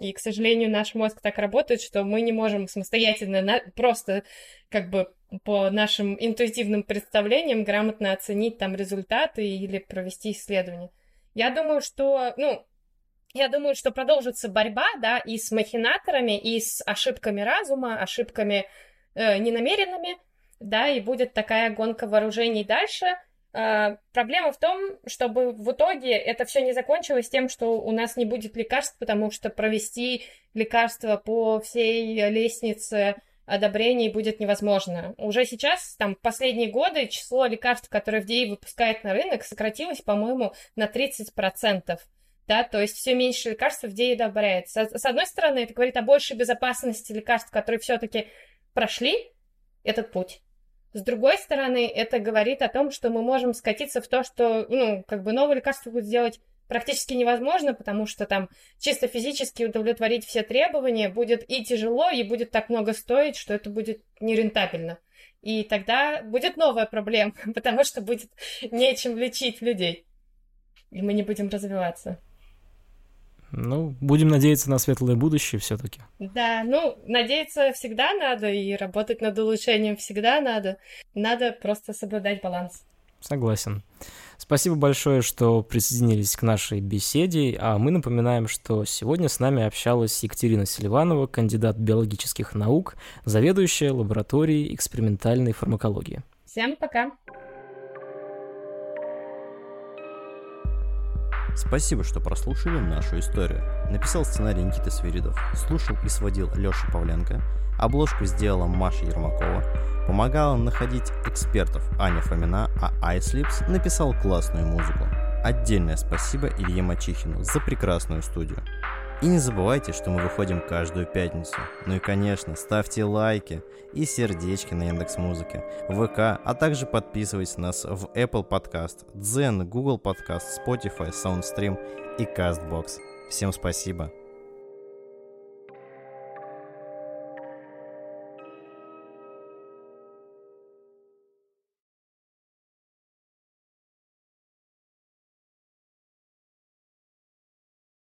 И, к сожалению, наш мозг так работает, что мы не можем самостоятельно на... просто как бы по нашим интуитивным представлениям грамотно оценить там результаты или провести исследование. Я думаю, что, ну, я думаю, что продолжится борьба, да, и с махинаторами, и с ошибками разума, ошибками э, ненамеренными, да, и будет такая гонка вооружений дальше. А, проблема в том, чтобы в итоге это все не закончилось тем, что у нас не будет лекарств, потому что провести лекарства по всей лестнице одобрений будет невозможно. Уже сейчас, там, последние годы число лекарств, которые FDA выпускает на рынок, сократилось, по-моему, на 30%. Да, то есть все меньше лекарств FDA одобряется. С одной стороны, это говорит о большей безопасности лекарств, которые все-таки прошли этот путь. С другой стороны, это говорит о том, что мы можем скатиться в то, что, ну, как бы новое лекарство будет сделать практически невозможно, потому что там чисто физически удовлетворить все требования будет и тяжело, и будет так много стоить, что это будет нерентабельно. И тогда будет новая проблема, потому что будет нечем лечить людей. И мы не будем развиваться. Ну, будем надеяться на светлое будущее все-таки. Да, ну, надеяться всегда надо, и работать над улучшением всегда надо. Надо просто соблюдать баланс. Согласен. Спасибо большое, что присоединились к нашей беседе, а мы напоминаем, что сегодня с нами общалась Екатерина Селиванова, кандидат биологических наук, заведующая лабораторией экспериментальной фармакологии. Всем пока! Спасибо, что прослушали нашу историю. Написал сценарий Никита Свиридов, слушал и сводил Леша Павленко, обложку сделала Маша Ермакова, помогала находить экспертов Аня Фомина, а iSlips написал классную музыку. Отдельное спасибо Илье Мачихину за прекрасную студию. И не забывайте, что мы выходим каждую пятницу. Ну и, конечно, ставьте лайки и сердечки на Яндекс Музыке, ВК, а также подписывайтесь на нас в Apple Podcast, Zen, Google Podcast, Spotify, SoundStream и CastBox. Всем спасибо.